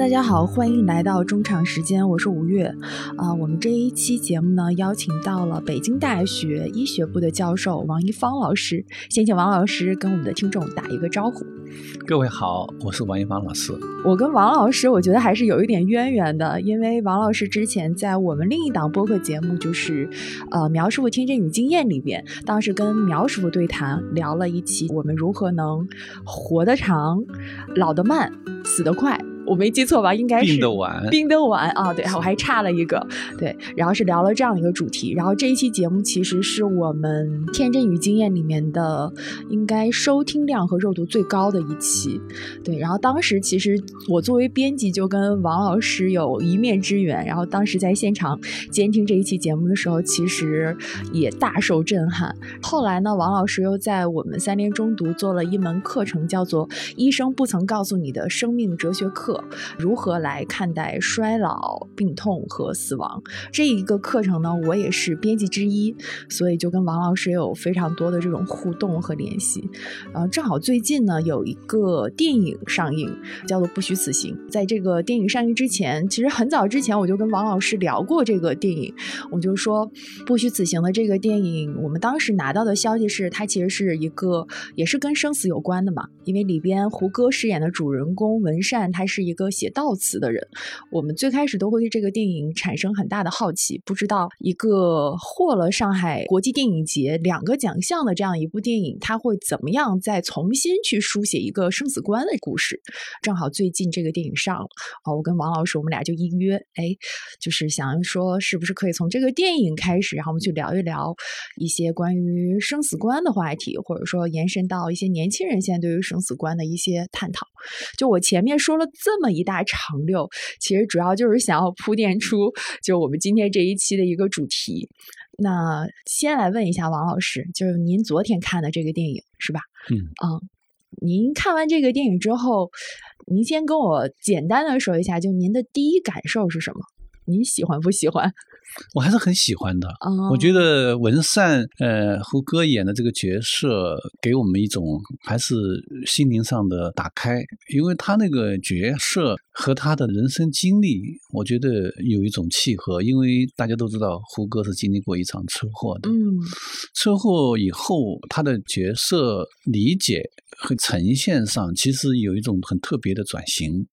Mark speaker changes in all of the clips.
Speaker 1: 大家好，欢迎来到中场时间，我是吴越。啊，我们这一期节目呢，邀请到了北京大学医学部的教授王一芳老师，先请王老师跟我们的听众打一个招呼。
Speaker 2: 各位好，我是王一芳老师。
Speaker 1: 我跟王老师，我觉得还是有一点渊源的，因为王老师之前在我们另一档播客节目，就是呃苗师傅听诊与经验里边，当时跟苗师傅对谈，聊了一期我们如何能活得长、老得慢、死得快。我没记错吧？应该是
Speaker 2: 冰得晚，
Speaker 1: 冰得晚啊！对，我还差了一个，对，然后是聊了这样一个主题。然后这一期节目其实是我们《天真与经验》里面的应该收听量和热度最高的一期，对。然后当时其实我作为编辑就跟王老师有一面之缘，然后当时在现场监听这一期节目的时候，其实也大受震撼。后来呢，王老师又在我们三联中读做了一门课程，叫做《医生不曾告诉你的生命哲学课》。如何来看待衰老、病痛和死亡？这一个课程呢，我也是编辑之一，所以就跟王老师有非常多的这种互动和联系。呃，正好最近呢有一个电影上映，叫做《不虚此行》。在这个电影上映之前，其实很早之前我就跟王老师聊过这个电影，我就说《不虚此行》的这个电影，我们当时拿到的消息是，它其实是一个也是跟生死有关的嘛，因为里边胡歌饰演的主人公文善，他是。是一个写悼词的人，我们最开始都会对这个电影产生很大的好奇，不知道一个获了上海国际电影节两个奖项的这样一部电影，它会怎么样再重新去书写一个生死观的故事。正好最近这个电影上了，啊，我跟王老师我们俩就应约，哎，就是想说是不是可以从这个电影开始，然后我们去聊一聊一些关于生死观的话题，或者说延伸到一些年轻人现在对于生死观的一些探讨。就我前面说了这么。一大长溜，其实主要就是想要铺垫出，就我们今天这一期的一个主题。那先来问一下王老师，就是您昨天看的这个电影是吧？
Speaker 2: 嗯
Speaker 1: 嗯，您看完这个电影之后，您先跟我简单的说一下，就您的第一感受是什么？您喜欢不喜欢？
Speaker 2: 我还是很喜欢的。我觉得文善，呃，胡歌演的这个角色，给我们一种还是心灵上的打开，因为他那个角色和他的人生经历，我觉得有一种契合。因为大家都知道，胡歌是经历过一场车祸的。
Speaker 1: 嗯，
Speaker 2: 车祸以后，他的角色理解和呈现上，其实有一种很特别的转型。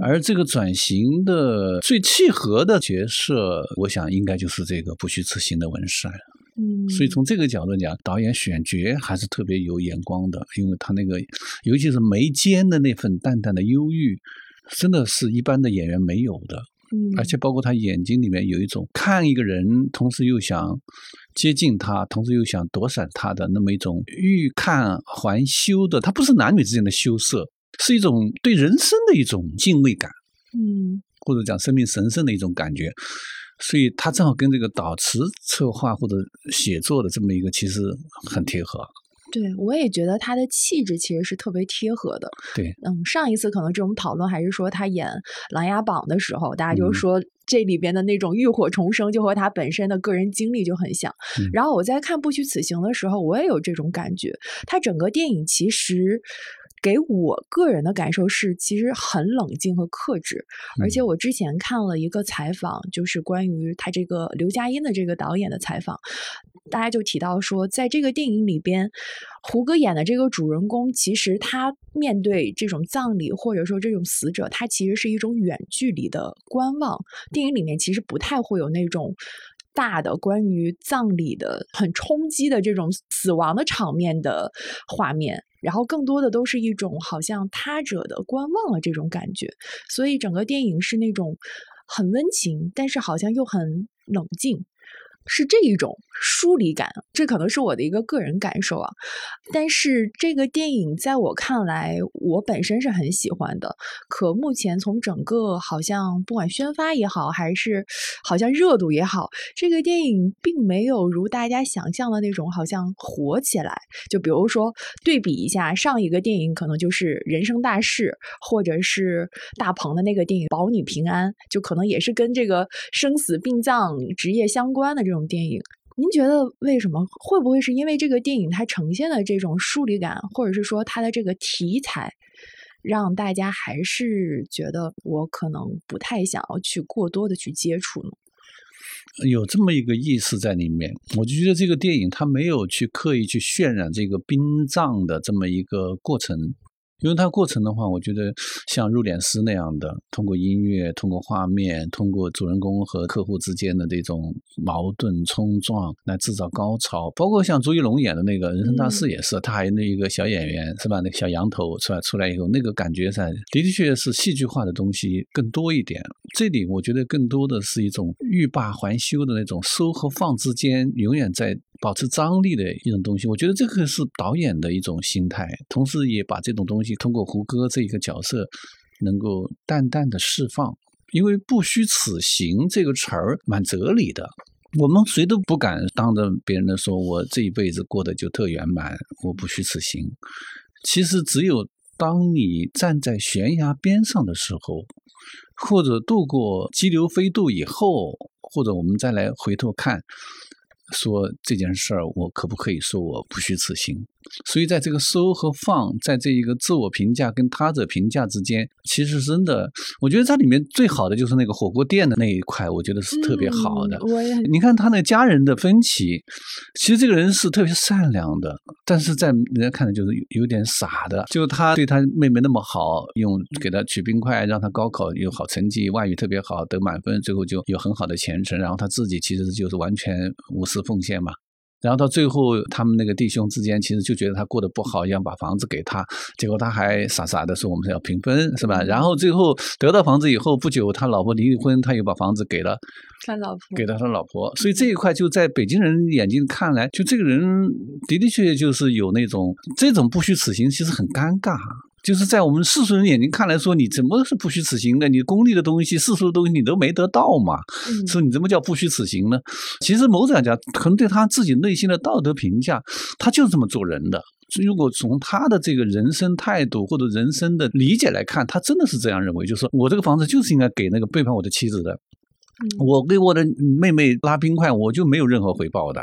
Speaker 2: 而这个转型的最契合的角色，我想应该就是这个不虚此行的文山。
Speaker 1: 嗯，
Speaker 2: 所以从这个角度讲，导演选角还是特别有眼光的，因为他那个，尤其是眉间的那份淡淡的忧郁，真的是一般的演员没有的。
Speaker 1: 嗯，
Speaker 2: 而且包括他眼睛里面有一种看一个人，同时又想接近他，同时又想躲闪他的那么一种欲看还休的，他不是男女之间的羞涩。是一种对人生的一种敬畏感，
Speaker 1: 嗯，
Speaker 2: 或者讲生命神圣的一种感觉，所以他正好跟这个导词策划或者写作的这么一个其实很贴合。
Speaker 1: 对，我也觉得他的气质其实是特别贴合的。
Speaker 2: 对，
Speaker 1: 嗯，上一次可能这种讨论还是说他演《琅琊榜》的时候，大家就说这里边的那种浴火重生就和他本身的个人经历就很像。然后我在看《不虚此行》的时候，我也有这种感觉。他整个电影其实。给我个人的感受是，其实很冷静和克制。而且我之前看了一个采访，就是关于他这个刘嘉欣的这个导演的采访，大家就提到说，在这个电影里边，胡歌演的这个主人公，其实他面对这种葬礼或者说这种死者，他其实是一种远距离的观望。电影里面其实不太会有那种。大的关于葬礼的很冲击的这种死亡的场面的画面，然后更多的都是一种好像他者的观望的这种感觉，所以整个电影是那种很温情，但是好像又很冷静。是这一种疏离感，这可能是我的一个个人感受啊。但是这个电影在我看来，我本身是很喜欢的。可目前从整个好像不管宣发也好，还是好像热度也好，这个电影并没有如大家想象的那种好像火起来。就比如说对比一下上一个电影，可能就是《人生大事》，或者是大鹏的那个电影《保你平安》，就可能也是跟这个生死殡葬职业相关的这种电影。您觉得为什么？会不会是因为这个电影它呈现的这种疏离感，或者是说它的这个题材，让大家还是觉得我可能不太想要去过多的去接触呢？
Speaker 2: 有这么一个意思在里面，我就觉得这个电影它没有去刻意去渲染这个殡葬的这么一个过程。因为它过程的话，我觉得像入殓师那样的，通过音乐、通过画面、通过主人公和客户之间的这种矛盾冲撞来制造高潮。包括像朱一龙演的那个人生大事也是，他还有那一个小演员是吧？那个小羊头是吧？出来以后那个感觉上的的确确是戏剧化的东西更多一点。这里我觉得更多的是一种欲罢还休的那种收和放之间永远在。保持张力的一种东西，我觉得这个是导演的一种心态，同时也把这种东西通过胡歌这一个角色，能够淡淡的释放。因为“不虚此行”这个词儿蛮哲理的，我们谁都不敢当着别人的说，我这一辈子过得就特圆满，我不虚此行。其实只有当你站在悬崖边上的时候，或者渡过激流飞渡以后，或者我们再来回头看。说这件事儿，我可不可以说我不虚此行？所以在这个收和放，在这一个自我评价跟他者评价之间，其实真的，我觉得它里面最好的就是那个火锅店的那一块，我觉得是特别好的。你看他那家人的分歧，其实这个人是特别善良的，但是在人家看来就是有点傻的。就他对他妹妹那么好，用给他取冰块，让他高考有好成绩，外语特别好，得满分，最后就有很好的前程。然后他自己其实就是完全无私奉献嘛。然后到最后，他们那个弟兄之间其实就觉得他过得不好，要把房子给他，结果他还傻傻的说我们是要平分，是吧？然后最后得到房子以后不久，他老婆离婚，他又把房子给了
Speaker 1: 他老婆，
Speaker 2: 给了他老婆。所以这一块就在北京人眼睛看来，就这个人的的确确就是有那种这种不虚此行，其实很尴尬。就是在我们世俗人眼睛看来，说你怎么是不虚此行的？你功利的东西、世俗的东西你都没得到嘛？所以你怎么叫不虚此行呢？其实某种讲，可能对他自己内心的道德评价，他就是这么做人的。如果从他的这个人生态度或者人生的理解来看，他真的是这样认为，就是说我这个房子就是应该给那个背叛我的妻子的。我给我的妹妹拉冰块，我就没有任何回报的，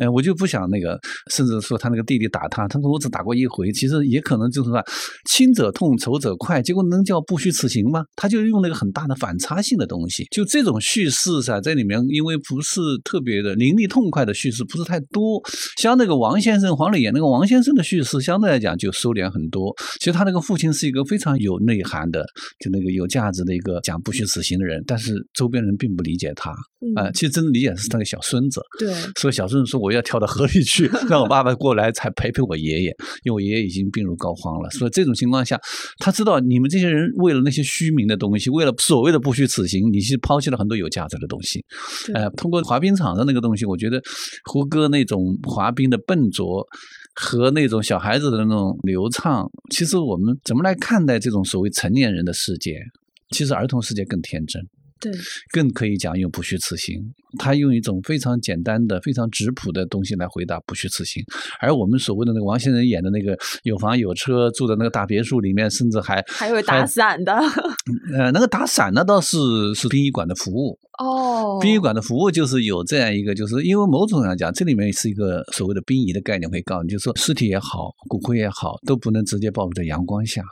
Speaker 2: 嗯，我就不想那个，甚至说他那个弟弟打他，他说我只打过一回，其实也可能就是说亲者痛，仇者快，结果能叫不虚此行吗？他就用那个很大的反差性的东西，就这种叙事噻，在里面因为不是特别的凌厉痛快的叙事，不是太多，像那个王先生黄磊演那个王先生的叙事，相对来讲就收敛很多。其实他那个父亲是一个非常有内涵的，就那个有价值的一个讲不虚此行的人，但是周边人并。并不理解他，啊，其实真的理解是他的小孙子。
Speaker 1: 对，
Speaker 2: 所以小孙子说我要跳到河里去，让我爸爸过来才陪陪我爷爷，因为我爷爷已经病入膏肓了。所以这种情况下，他知道你们这些人为了那些虚名的东西，为了所谓的不虚此行，你是抛弃了很多有价值的东西。呃，通过滑冰场的那个东西，我觉得胡歌那种滑冰的笨拙和那种小孩子的那种流畅，其实我们怎么来看待这种所谓成年人的世界？其实儿童世界更天真。
Speaker 1: 对，
Speaker 2: 更可以讲用不虚此行。他用一种非常简单的、非常质朴的东西来回答不虚此行。而我们所谓的那个王先生演的那个有房有车住的那个大别墅里面，甚至还
Speaker 1: 还有打伞的。
Speaker 2: 呃，那个打伞的倒是是殡仪馆的服务
Speaker 1: 哦。
Speaker 2: 殡仪馆的服务就是有这样一个，就是因为某种上讲，这里面是一个所谓的殡仪的概念，会告诉你，就是说尸体也好，骨灰也好，都不能直接暴露在阳光下。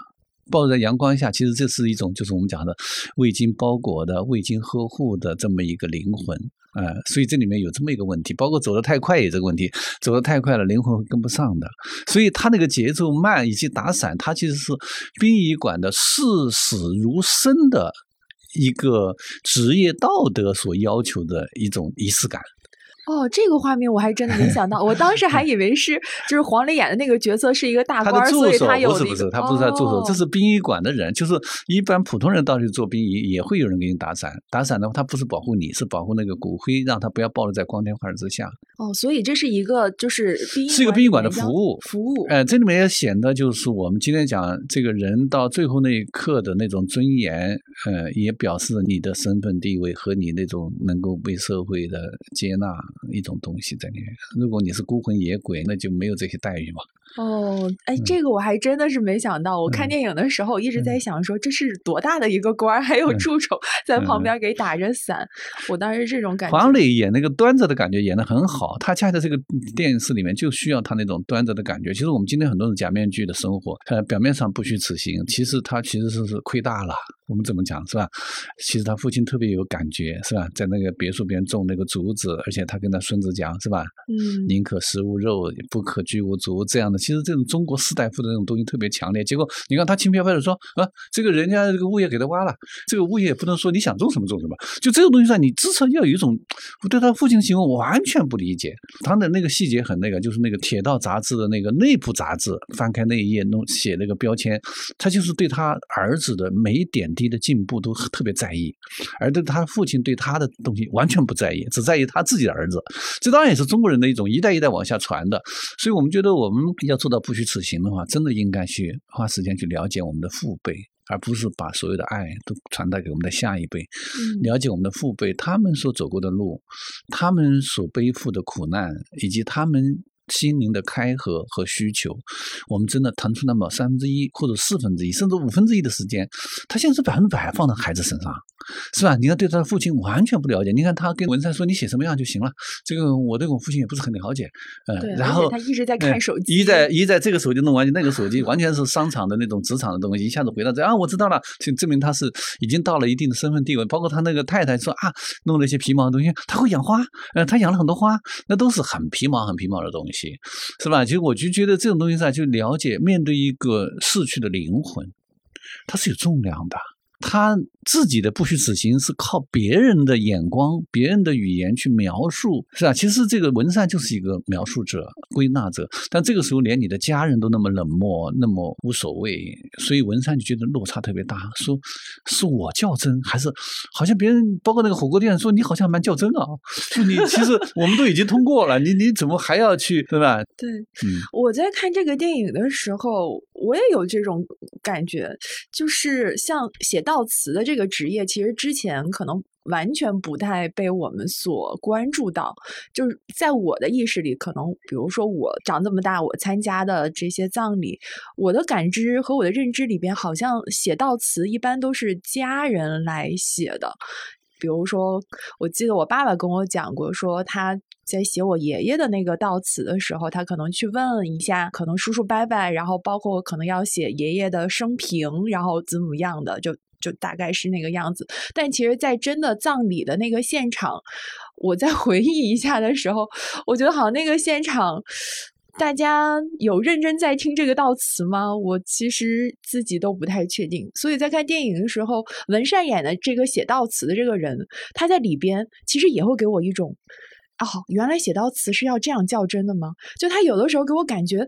Speaker 2: 暴露在阳光下，其实这是一种，就是我们讲的未经包裹的、未经呵护的这么一个灵魂啊。所以这里面有这么一个问题，包括走得太快也这个问题，走得太快了，灵魂会跟不上的。所以他那个节奏慢，以及打伞，它其实是殡仪馆的视死如生的一个职业道德所要求的一种仪式感。
Speaker 1: 哦，这个画面我还真的没想到，我当时还 以为是就是黄磊演的那个角色是一个大官，所以他有
Speaker 2: 不是不是，他不是他助手，这是殡仪馆的人，就是一般普通人到去做殡仪也会有人给你打伞，打伞的话他不是保护你，是保护那个骨灰，让他不要暴露在光天化日之下。
Speaker 1: 哦，所以这是一个就是殡
Speaker 2: 是一个殡仪馆的服务
Speaker 1: 服务。
Speaker 2: 哎，这里面也显得就是我们今天讲这个人到最后那一刻的那种尊严，呃，也表示你的身份地位和你那种能够被社会的接纳。一种东西在里面。如果你是孤魂野鬼，那就没有这些待遇嘛。
Speaker 1: 哦，哎，这个我还真的是没想到。我看电影的时候一直在想，说这是多大的一个官儿，还有助手在旁边给打着伞。我当时这种感觉。
Speaker 2: 黄磊演那个端着的感觉演的很好，他恰恰这个电视里面就需要他那种端着的感觉。其实我们今天很多人假面具的生活，呃，表面上不虚此行，其实他其实是是亏大了。我们怎么讲是吧？其实他父亲特别有感觉是吧？在那个别墅边种那个竹子，而且他跟他孙子讲是吧？嗯，宁可食无肉，不可居无竹这样的。其实这种中国士大夫的那种东西特别强烈。结果你看他轻飘飘的说啊，这个人家这个物业给他挖了，这个物业不能说你想种什么种什么。就这个东西上，你至少要有一种，我对他父亲的行为我完全不理解。他的那个细节很那个，就是那个《铁道》杂志的那个内部杂志，翻开那一页弄写那个标签，他就是对他儿子的每一点。滴的进步都特别在意，而对他父亲对他的东西完全不在意，只在意他自己的儿子。这当然也是中国人的一种一代一代往下传的。所以我们觉得我们要做到不虚此行的话，真的应该去花时间去了解我们的父辈，而不是把所有的爱都传达给我们的下一辈。了解我们的父辈，他们所走过的路，他们所背负的苦难，以及他们。心灵的开合和需求，我们真的腾出那么三分之一或者四分之一，甚至五分之一的时间，他现在是百分之百放在孩子身上，是吧？你看对他的父亲完全不了解，你看他跟文山说你写什么样就行了，这个我对我父亲也不是很了解，
Speaker 1: 嗯，然后他一直在看手机，
Speaker 2: 一在一在这个手机弄完，那个手机完全是商场的那种职场的东西，一下子回到这啊，我知道了，就证明他是已经到了一定的身份地位。包括他那个太太说啊，弄了一些皮毛的东西，他会养花，呃，他养了很多花，那都是很皮毛很皮毛的东西。行是吧？其实我就觉得这种东西上，就了解面对一个逝去的灵魂，它是有重量的。他自己的不虚此行是靠别人的眼光、别人的语言去描述，是吧？其实这个文善就是一个描述者、归纳者，但这个时候连你的家人都那么冷漠、那么无所谓，所以文善就觉得落差特别大。说是我较真，还是好像别人，包括那个火锅店说你好像蛮较真啊？就你其实我们都已经通过了，你你怎么还要去，对吧？
Speaker 1: 对，嗯，我在看这个电影的时候，我也有这种感觉，就是像写。悼词的这个职业，其实之前可能完全不太被我们所关注到。就是在我的意识里，可能比如说我长这么大，我参加的这些葬礼，我的感知和我的认知里边，好像写悼词一般都是家人来写的。比如说，我记得我爸爸跟我讲过，说他在写我爷爷的那个悼词的时候，他可能去问一下，可能叔叔伯伯，然后包括可能要写爷爷的生平，然后怎么样的，就。就大概是那个样子，但其实，在真的葬礼的那个现场，我在 回忆一下的时候，我觉得好像那个现场，大家有认真在听这个悼词吗？我其实自己都不太确定。所以在看电影的时候，文善演的这个写悼词的这个人，他在里边其实也会给我一种。哦，原来写到词是要这样较真的吗？就他有的时候给我感觉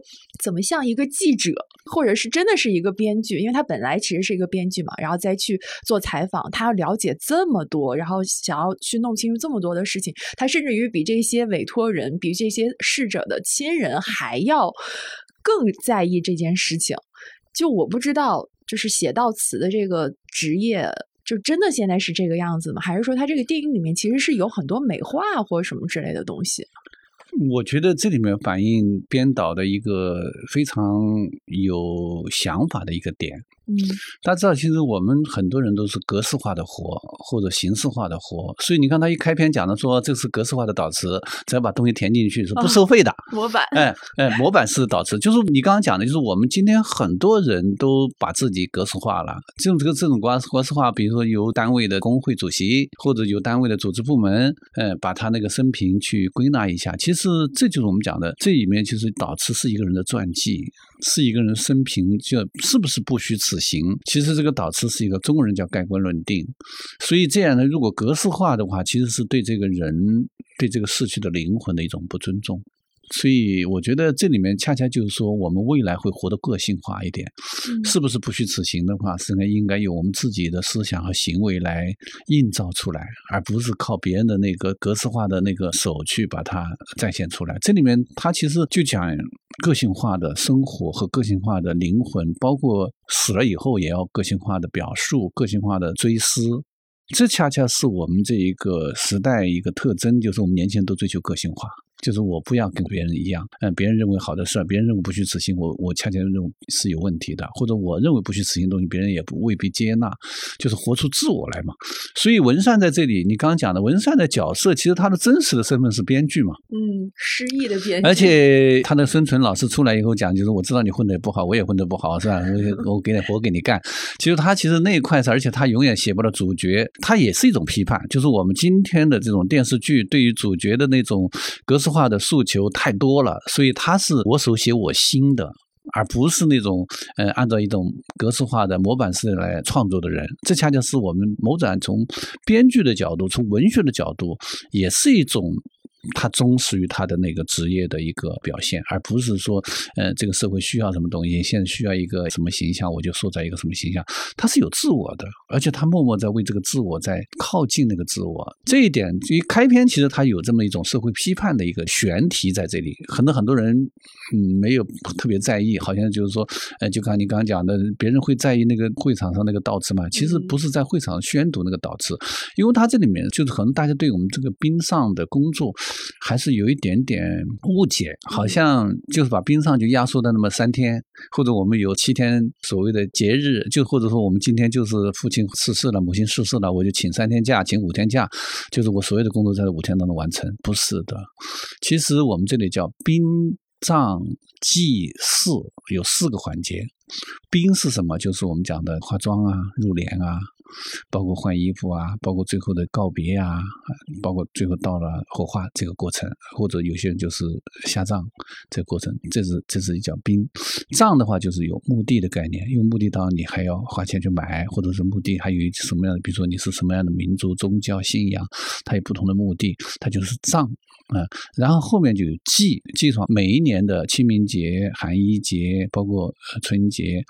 Speaker 1: 怎么像一个记者，或者是真的是一个编剧，因为他本来其实是一个编剧嘛，然后再去做采访，他要了解这么多，然后想要去弄清楚这么多的事情，他甚至于比这些委托人、比这些逝者的亲人还要更在意这件事情。就我不知道，就是写到词的这个职业。就真的现在是这个样子吗？还是说他这个电影里面其实是有很多美化或什么之类的东西？
Speaker 2: 我觉得这里面反映编导的一个非常有想法的一个点。嗯，大家知道，其实我们很多人都是格式化的活或者形式化的活，所以你看他一开篇讲的说这是格式化的导词，只要把东西填进去是不收费的
Speaker 1: 模板。
Speaker 2: 哎哎，模板式导词就是你刚刚讲的，就是我们今天很多人都把自己格式化了。这种这个这种格格式化，比如说由单位的工会主席或者由单位的组织部门，哎，把他那个生平去归纳一下，其实这就是我们讲的，这里面其实导词是一个人的传记。是一个人生平，就是不是不虚此行？其实这个导词是一个中国人叫盖棺论定，所以这样呢，如果格式化的话，其实是对这个人、对这个逝去的灵魂的一种不尊重。所以我觉得这里面恰恰就是说，我们未来会活得个性化一点，是不是不虚此行的话，实际上应该由我们自己的思想和行为来映照出来，而不是靠别人的那个格式化的那个手去把它展现出来。这里面它其实就讲个性化的生活和个性化的灵魂，包括死了以后也要个性化的表述、个性化的追思。这恰恰是我们这一个时代一个特征，就是我们年轻人都追求个性化。就是我不要跟别人一样，嗯，别人认为好的事儿，别人认为不去执行，我我恰恰认为是有问题的，或者我认为不去执行东西，别人也不未必接纳，就是活出自我来嘛。所以文善在这里，你刚刚讲的文善的角色，其实他的真实的身份是编剧嘛，
Speaker 1: 嗯，失忆的编剧，
Speaker 2: 而且他的生存老师出来以后讲，就是我知道你混的不好，我也混的不好，是吧？我我给点活给你干。其实他其实那一块是，而且他永远写不到主角，他也是一种批判，就是我们今天的这种电视剧对于主角的那种格式。化的诉求太多了，所以他是我手写我心的，而不是那种呃按照一种格式化的模板式来创作的人。这恰恰是我们某展从编剧的角度，从文学的角度，也是一种。他忠实于他的那个职业的一个表现，而不是说，呃，这个社会需要什么东西，现在需要一个什么形象，我就塑造一个什么形象。他是有自我的，而且他默默在为这个自我在靠近那个自我。这一点，一开篇其实他有这么一种社会批判的一个悬题在这里，很多很多人嗯没有特别在意，好像就是说，呃，就刚你刚刚讲的，别人会在意那个会场上那个悼词嘛？其实不是在会场宣读那个悼词，因为他这里面就是可能大家对我们这个冰上的工作。还是有一点点误解，好像就是把冰上就压缩到那么三天，或者我们有七天所谓的节日，就或者说我们今天就是父亲逝世了，母亲逝世了，我就请三天假，请五天假，就是我所有的工作在这五天当中完成，不是的。其实我们这里叫殡葬祭祀，有四个环节。殡是什么？就是我们讲的化妆啊、入殓啊。包括换衣服啊，包括最后的告别啊，包括最后到了火化这个过程，或者有些人就是下葬这个过程，这是这是叫殡。葬的话就是有墓地的概念，因为墓地当然你还要花钱去买，或者是墓地还有什么样的，比如说你是什么样的民族宗教信仰，它有不同的墓地，它就是葬啊。然后后面就有祭，祭上每一年的清明节、寒衣节，包括春节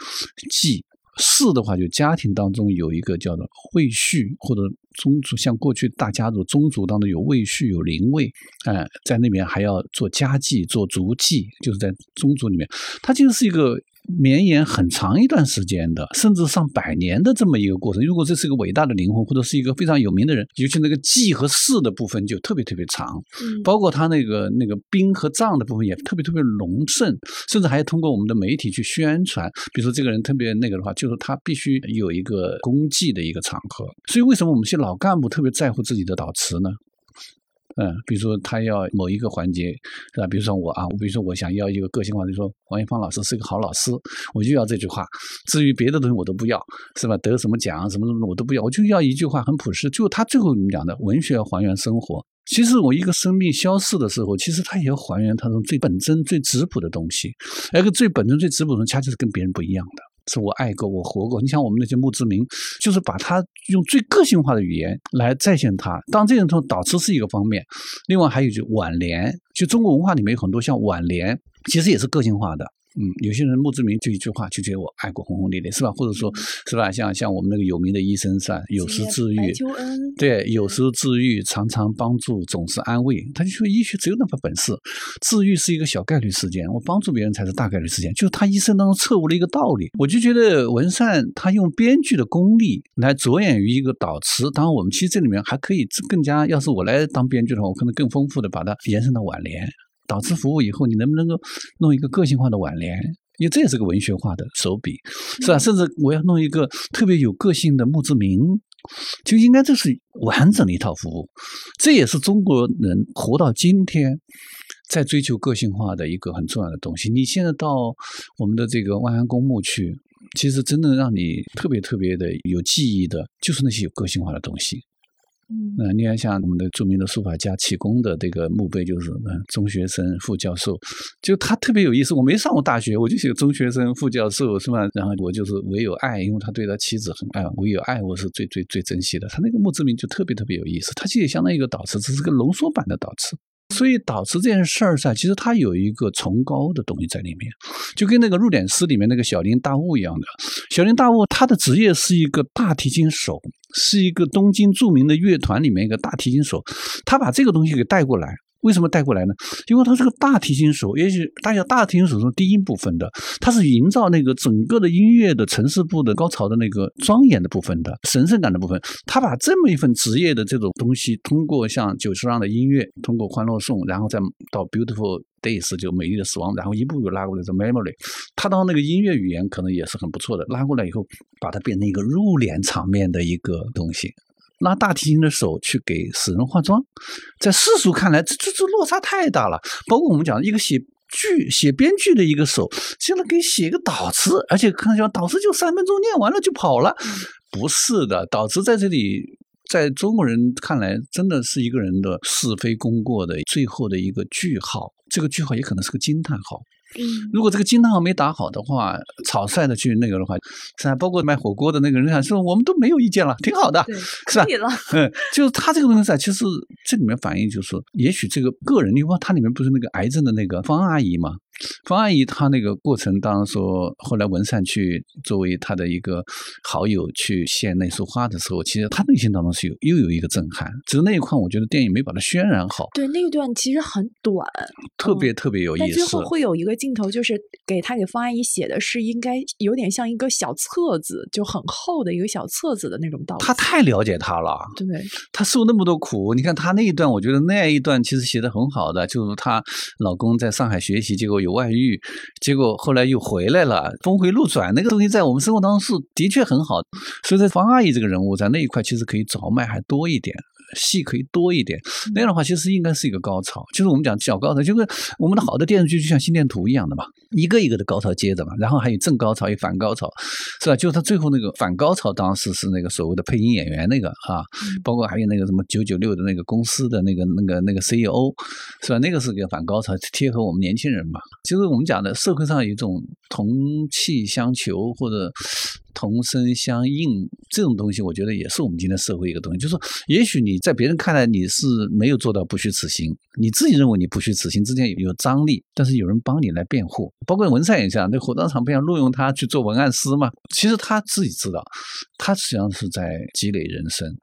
Speaker 2: 祭。四的话，就家庭当中有一个叫做会序，或者宗族，像过去大家族宗族当中有位序、有灵位，哎，在那边还要做家祭、做族祭，就是在宗族里面，它就是一个。绵延很长一段时间的，甚至上百年的这么一个过程。如果这是一个伟大的灵魂，或者是一个非常有名的人，尤其那个祭和祀的部分就特别特别长，嗯，包括他那个那个兵和葬的部分也特别特别隆盛，甚至还要通过我们的媒体去宣传。比如说这个人特别那个的话，就是他必须有一个公祭的一个场合。所以为什么我们去老老干部特别在乎自己的导词呢？嗯，比如说他要某一个环节，是吧？比如说我啊，我比如说我想要一个个性化，就说王一芳老师是个好老师，我就要这句话。至于别的东西我都不要，是吧？得什么奖什么什么我都不要，我就要一句话很朴实。就他最后你讲的，文学要还原生活。其实我一个生命消逝的时候，其实他也要还原他种最本真、最质朴的东西。那个最本真、最质朴的，恰恰是跟别人不一样的。是我爱过，我活过。你像我们那些墓志铭，就是把它用最个性化的语言来再现它。当这种从导词是一个方面，另外还有就挽联，就中国文化里面有很多像挽联，其实也是个性化的。嗯，有些人墓志铭就一句话，就觉得我爱国轰轰烈烈，是吧？或者说，是吧？像像我们那个有名的医生是吧？有时治愈，对，有时治愈，常常帮助，总是安慰。他就说，医学只有那么本事，治愈是一个小概率事件，我帮助别人才是大概率事件。就是他一生当中彻悟了一个道理。我就觉得文善他用编剧的功力来着眼于一个导词。当然，我们其实这里面还可以更加，要是我来当编剧的话，我可能更丰富的把它延伸到挽联。导致服务以后，你能不能够弄一个个性化的挽联？因为这也是个文学化的手笔，是吧？甚至我要弄一个特别有个性的墓志铭，就应该这是完整的一套服务。这也是中国人活到今天在追求个性化的一个很重要的东西。你现在到我们的这个万安公墓去，其实真正让你特别特别的有记忆的，就是那些有个性化的东西。嗯，你看像我们的著名的书法家启功的这个墓碑，就是嗯，中学生、副教授，就他特别有意思。我没上过大学，我就写中学生、副教授，是吧？然后我就是唯有爱，因为他对他妻子很爱，唯有爱我是最最最珍惜的。他那个墓志铭就特别特别有意思，他其实相当于一个导词，只是个浓缩版的导词。所以导致这件事儿上，其实它有一个崇高的东西在里面，就跟那个入殓师里面那个小林大悟一样的。小林大悟他的职业是一个大提琴手，是一个东京著名的乐团里面一个大提琴手。他把这个东西给带过来，为什么带过来呢？因为它是个大提琴手，也许大家大提琴手是低音部分的，它是营造那个整个的音乐的城市部的高潮的那个庄严的部分的神圣感的部分。他把这么一份职业的这种东西，通过像九十让的音乐，通过欢乐颂，然后再到 Beautiful Days 就美丽的死亡，然后一步步拉过来的 Memory，他当那个音乐语言可能也是很不错的，拉过来以后，把它变成一个入帘场面的一个东西。拉大提琴的手去给死人化妆，在世俗看来，这这这落差太大了。包括我们讲一个写剧、写编剧的一个手，竟然给写一个导词，而且看上去导词就三分钟念完了就跑了。不是的，导词在这里，在中国人看来，真的是一个人的是非功过的最后的一个句号。这个句号也可能是个惊叹号。嗯，如果这个惊叹号没打好的话，草率的去那个的话，是吧？包括卖火锅的那个人想说，我们都没有意见了，挺好的，是吧？嗯，就是他这个东西啊，其实这里面反映就是，也许这个个人，因为他里面不是那个癌症的那个方阿姨嘛。方阿姨她那个过程，当中说后来文善去作为她的一个好友去献那束花的时候，其实她内心当中是有又有一个震撼，只是那一块我觉得电影没把它渲染好。
Speaker 1: 对，那一段其实很短，
Speaker 2: 特别特别有意思。但
Speaker 1: 最后会有一个镜头，就是给她给方阿姨写的是应该有点像一个小册子，就很厚的一个小册子的那种道理。
Speaker 2: 他太了解他了，
Speaker 1: 对，
Speaker 2: 她受那么多苦，你看她那一段，我觉得那一段其实写的很好的，就是她老公在上海学习，结果有。外遇，结果后来又回来了，峰回路转，那个东西在我们生活当中是的确很好，所以在方阿姨这个人物在那一块其实可以着脉还多一点。戏可以多一点，那样的话其实应该是一个高潮，就是我们讲小高潮，就是我们的好的电视剧就像心电图一样的嘛，一个一个的高潮接着嘛，然后还有正高潮，有反高潮，是吧？就是他最后那个反高潮，当时是那个所谓的配音演员那个啊，包括还有那个什么九九六的那个公司的那个那个那个 CEO，是吧？那个是个反高潮，贴合我们年轻人嘛，就是我们讲的社会上有一种同气相求或者。同声相应这种东西，我觉得也是我们今天社会一个东西。就是，也许你在别人看来你是没有做到不虚此行，你自己认为你不虚此行之间有张力，但是有人帮你来辩护。包括文善也这样，那火葬场不想录用他去做文案师嘛？其实他自己知道，他实际上是在积累人生。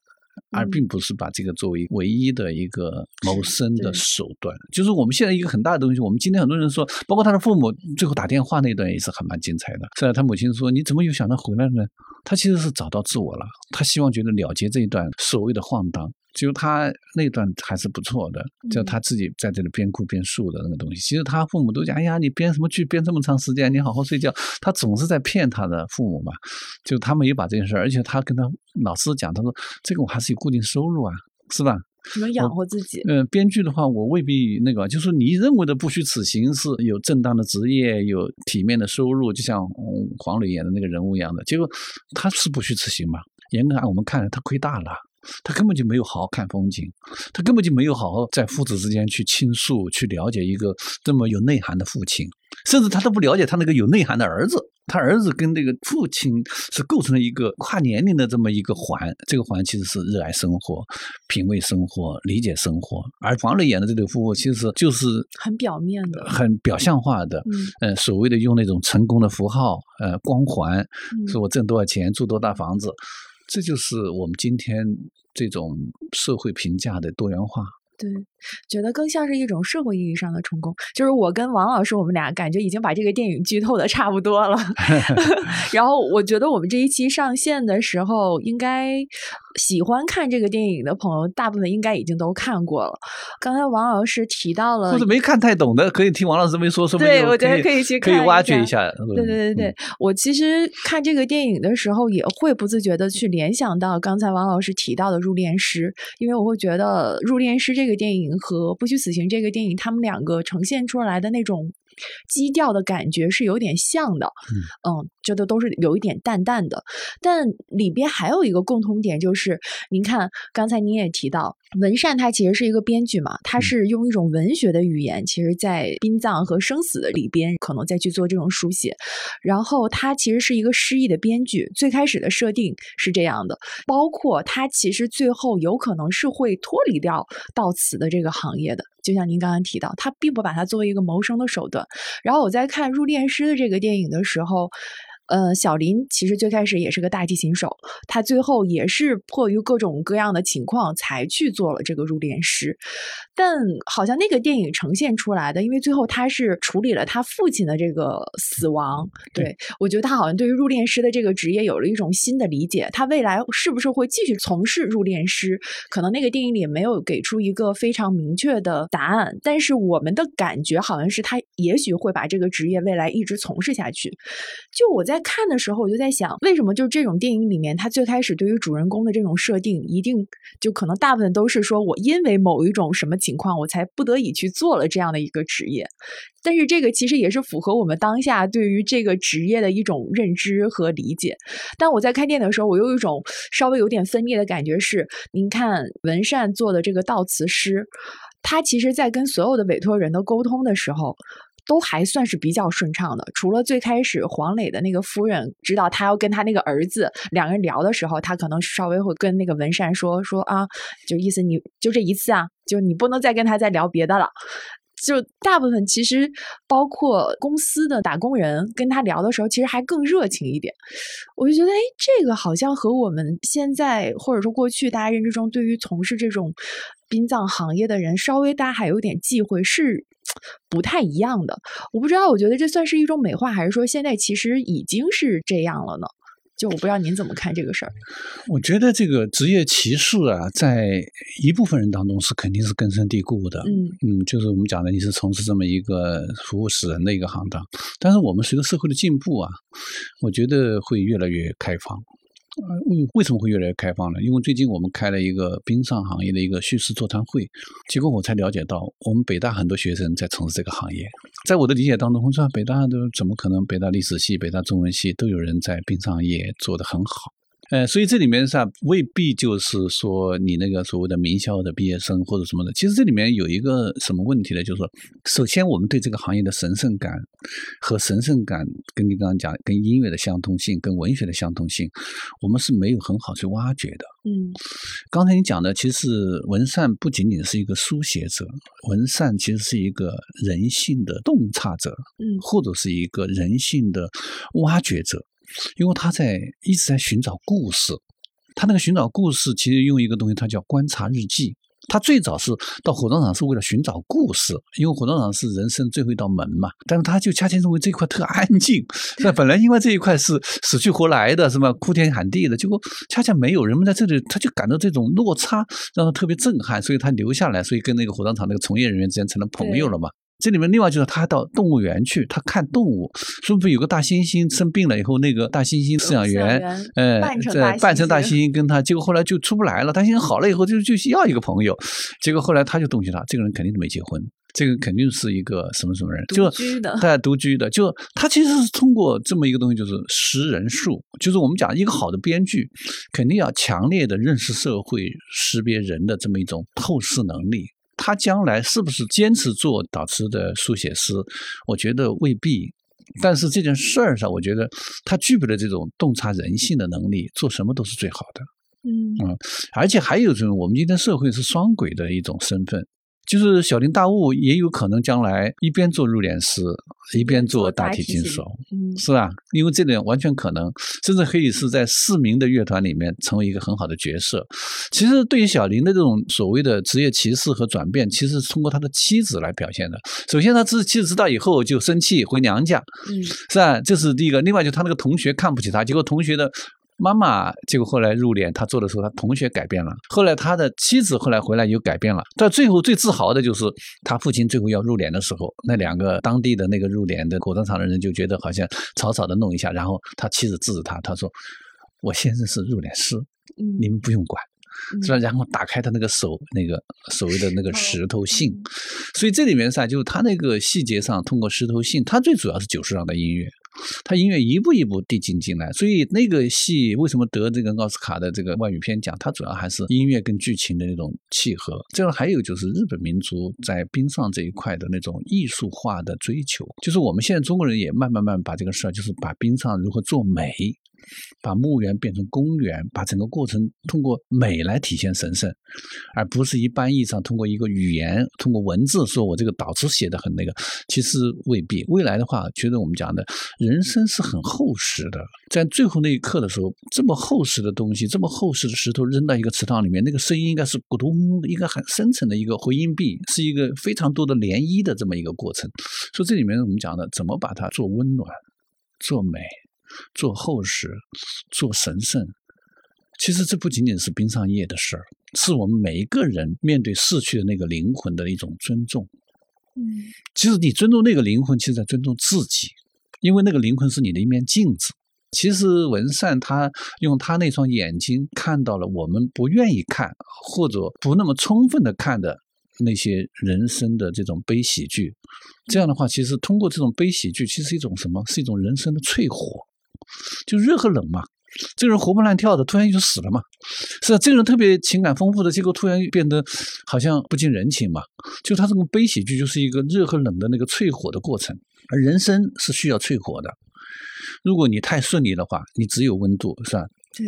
Speaker 2: 而并不是把这个作为唯一的一个谋生的手段，就是我们现在一个很大的东西。我们今天很多人说，包括他的父母最后打电话那段也是很蛮精彩的。是啊？他母亲说：“你怎么又想到回来呢？”他其实是找到自我了，他希望觉得了结这一段所谓的晃荡。就他那段还是不错的，就他自己在这里边哭边诉的那个东西。其实他父母都讲：“哎呀，你编什么剧编这么长时间？你好好睡觉。”他总是在骗他的父母嘛。就他没有把这件事，而且他跟他老师讲：“他说这个我还是有固定收入啊，是吧？
Speaker 1: 能养活自己。”
Speaker 2: 嗯，编剧的话我未必那个，就是你认为的不虚此行是有正当的职业、有体面的收入，就像黄磊演的那个人物一样的。结果他是不虚此行嘛？严格按我们看来，他亏大了。他根本就没有好好看风景，他根本就没有好好在父子之间去倾诉、去了解一个这么有内涵的父亲，甚至他都不了解他那个有内涵的儿子。他儿子跟这个父亲是构成了一个跨年龄的这么一个环，这个环其实是热爱生活、品味生活、理解生活。而黄磊演的这对夫妇，其实就是
Speaker 1: 很表面的、
Speaker 2: 很表象化的，嗯，所谓的用那种成功的符号、呃光环，说我挣多少钱、住多大房子。这就是我们今天这种社会评价的多元化。
Speaker 1: 对，觉得更像是一种社会意义上的成功。就是我跟王老师，我们俩感觉已经把这个电影剧透的差不多了。然后我觉得我们这一期上线的时候，应该喜欢看这个电影的朋友，大部分应该已经都看过了。刚才王老师提到了，
Speaker 2: 或者没看太懂的，可以听王老师没说，说
Speaker 1: 对，我觉得可以去
Speaker 2: 可以挖掘一下。
Speaker 1: 对对对对，我其实看这个电影的时候，也会不自觉的去联想到刚才王老师提到的《入殓师》，因为我会觉得《入殓师》这。这个电影和《不虚此行》这个电影，他们两个呈现出来的那种基调的感觉是有点像的，嗯，觉得都是有一点淡淡的，但里边还有一个共同点，就是您看刚才您也提到。文善他其实是一个编剧嘛，他是用一种文学的语言，其实，在殡葬和生死的里边，可能再去做这种书写。然后他其实是一个诗意的编剧，最开始的设定是这样的，包括他其实最后有可能是会脱离掉悼词的这个行业的。就像您刚刚提到，他并不把它作为一个谋生的手段。然后我在看《入殓师》的这个电影的时候。呃，小林其实最开始也是个大提琴手，他最后也是迫于各种各样的情况才去做了这个入殓师。但好像那个电影呈现出来的，因为最后他是处理了他父亲的这个死亡，对我觉得他好像对于入殓师的这个职业有了一种新的理解。他未来是不是会继续从事入殓师？可能那个电影里没有给出一个非常明确的答案，但是我们的感觉好像是他也许会把这个职业未来一直从事下去。就我在在看的时候，我就在想，为什么就是这种电影里面，他最开始对于主人公的这种设定，一定就可能大部分都是说我因为某一种什么。情况我才不得已去做了这样的一个职业，但是这个其实也是符合我们当下对于这个职业的一种认知和理解。但我在看电影的时候，我有一种稍微有点分裂的感觉是：您看文善做的这个悼词诗，他其实在跟所有的委托人的沟通的时候。都还算是比较顺畅的，除了最开始黄磊的那个夫人知道他要跟他那个儿子两个人聊的时候，他可能稍微会跟那个文善说说啊，就意思你就这一次啊，就你不能再跟他再聊别的了。就大部分其实包括公司的打工人跟他聊的时候，其实还更热情一点。我就觉得，哎，这个好像和我们现在或者说过去大家认知中对于从事这种殡葬行业的人，稍微大家还有点忌讳是。不太一样的，我不知道，我觉得这算是一种美化，还是说现在其实已经是这样了呢？就我不知道您怎么看这个事儿。
Speaker 2: 我觉得这个职业歧视啊，在一部分人当中是肯定是根深蒂固的。嗯嗯，就是我们讲的，你是从事这么一个服务死人的一个行当，但是我们随着社会的进步啊，我觉得会越来越开放。嗯为什么会越来越开放呢？因为最近我们开了一个冰上行业的一个叙事座谈会，结果我才了解到，我们北大很多学生在从事这个行业。在我的理解当中，我说北大的怎么可能？北大历史系、北大中文系都有人在冰上业做得很好。呃，所以这里面是未必就是说你那个所谓的名校的毕业生或者什么的。其实这里面有一个什么问题呢？就是说，首先我们对这个行业的神圣感和神圣感，跟你刚刚讲跟音乐的相通性、跟文学的相通性，我们是没有很好去挖掘的。嗯，刚才你讲的，其实文善不仅仅是一个书写者，文善其实是一个人性的洞察者，嗯，或者是一个人性的挖掘者。因为他在一直在寻找故事，他那个寻找故事其实用一个东西，它叫观察日记。他最早是到火葬场是为了寻找故事，因为火葬场是人生最后一道门嘛。但是他就恰恰认为这一块特安静，那本来因为这一块是死去活来的，什么？哭天喊地的，结果恰恰没有人们在这里，他就感到这种落差让他特别震撼，所以他留下来，所以跟那个火葬场那个从业人员之间成了朋友了嘛。这里面另外就是他到动物园去，他看动物，说不是有个大猩猩生病了以后，那个大猩猩饲养员，呃，在扮成大猩猩跟他，结果后来就出不来了。大猩猩好了以后就就要一个朋友，结果后来他就动起他，这个人肯定是没结婚，这个肯定是一个什么什么人，
Speaker 1: 就居的，
Speaker 2: 他独居的，就他其实是通过这么一个东西，就是识人术，就是我们讲一个好的编剧，肯定要强烈的认识社会、识别人的这么一种透视能力。他将来是不是坚持做导师的书写师？我觉得未必。但是这件事儿上，我觉得他具备了这种洞察人性的能力，做什么都是最好的。嗯而且还有一种，我们今天社会是双轨的一种身份。就是小林大悟也有可能将来一边做入殓师，一边做大提琴手，是吧？因为这点完全可能，甚至可以是在市民的乐团里面成为一个很好的角色。其实对于小林的这种所谓的职业歧视和转变，其实是通过他的妻子来表现的。首先，他知妻子知道以后就生气回娘家，嗯，是吧？这是第一个。另外，就他那个同学看不起他，结果同学的。妈妈，结果后来入殓，他做的时候，他同学改变了。后来他的妻子后来回来又改变了。到最后最自豪的就是他父亲最后要入殓的时候，那两个当地的那个入殓的火葬场的人就觉得好像草草的弄一下，然后他妻子制止他，他说：“我先生是入殓师，你们不用管，是吧？”然后打开他那个手那个所谓的那个石头信，所以这里面噻，就是他那个细节上通过石头信，他最主要是九十上的音乐。他音乐一步一步递进进来，所以那个戏为什么得这个奥斯卡的这个外语片奖？它主要还是音乐跟剧情的那种契合。这样还有就是日本民族在冰上这一块的那种艺术化的追求，就是我们现在中国人也慢慢慢把这个事儿，就是把冰上如何做美。把墓园变成公园，把整个过程通过美来体现神圣，而不是一般意义上通过一个语言、通过文字说我这个导词写的很那个，其实未必。未来的话，觉得我们讲的人生是很厚实的，在最后那一刻的时候，这么厚实的东西，这么厚实的石头扔到一个池塘里面，那个声音应该是咕咚，一个很深沉的一个回音壁，是一个非常多的涟漪的这么一个过程。所以这里面我们讲的怎么把它做温暖、做美。做厚实，做神圣，其实这不仅仅是冰上叶的事儿，是我们每一个人面对逝去的那个灵魂的一种尊重。
Speaker 1: 嗯，
Speaker 2: 其实你尊重那个灵魂，其实在尊重自己，因为那个灵魂是你的一面镜子。其实文善他用他那双眼睛看到了我们不愿意看或者不那么充分的看的那些人生的这种悲喜剧。这样的话，其实通过这种悲喜剧，其实是一种什么？是一种人生的淬火。就热和冷嘛，这个人活蹦乱跳的，突然就死了嘛，是啊，这个人特别情感丰富的，结果突然变得好像不近人情嘛。就他这种悲喜剧，就是一个热和冷的那个淬火的过程，而人生是需要淬火的。如果你太顺利的话，你只有温度，是吧？
Speaker 1: 对，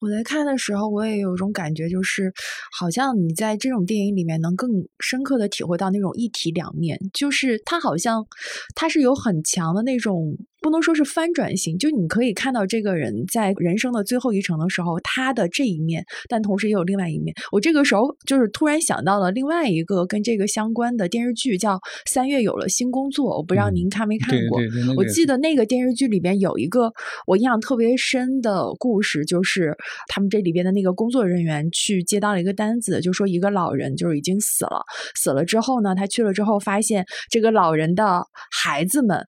Speaker 1: 我在看的时候，我也有一种感觉，就是好像你在这种电影里面能更深刻的体会到那种一体两面，就是他好像他是有很强的那种。不能说是翻转型，就你可以看到这个人在人生的最后一程的时候，他的这一面，但同时也有另外一面。我这个时候就是突然想到了另外一个跟这个相关的电视剧，叫《三月有了新工作》，我不知道您看没看过。我记得那个电视剧里边有一个我印象特别深的故事，就是他们这里边的那个工作人员去接到了一个单子，就说一个老人就是已经死了，死了之后呢，他去了之后发现这个老人的孩子们。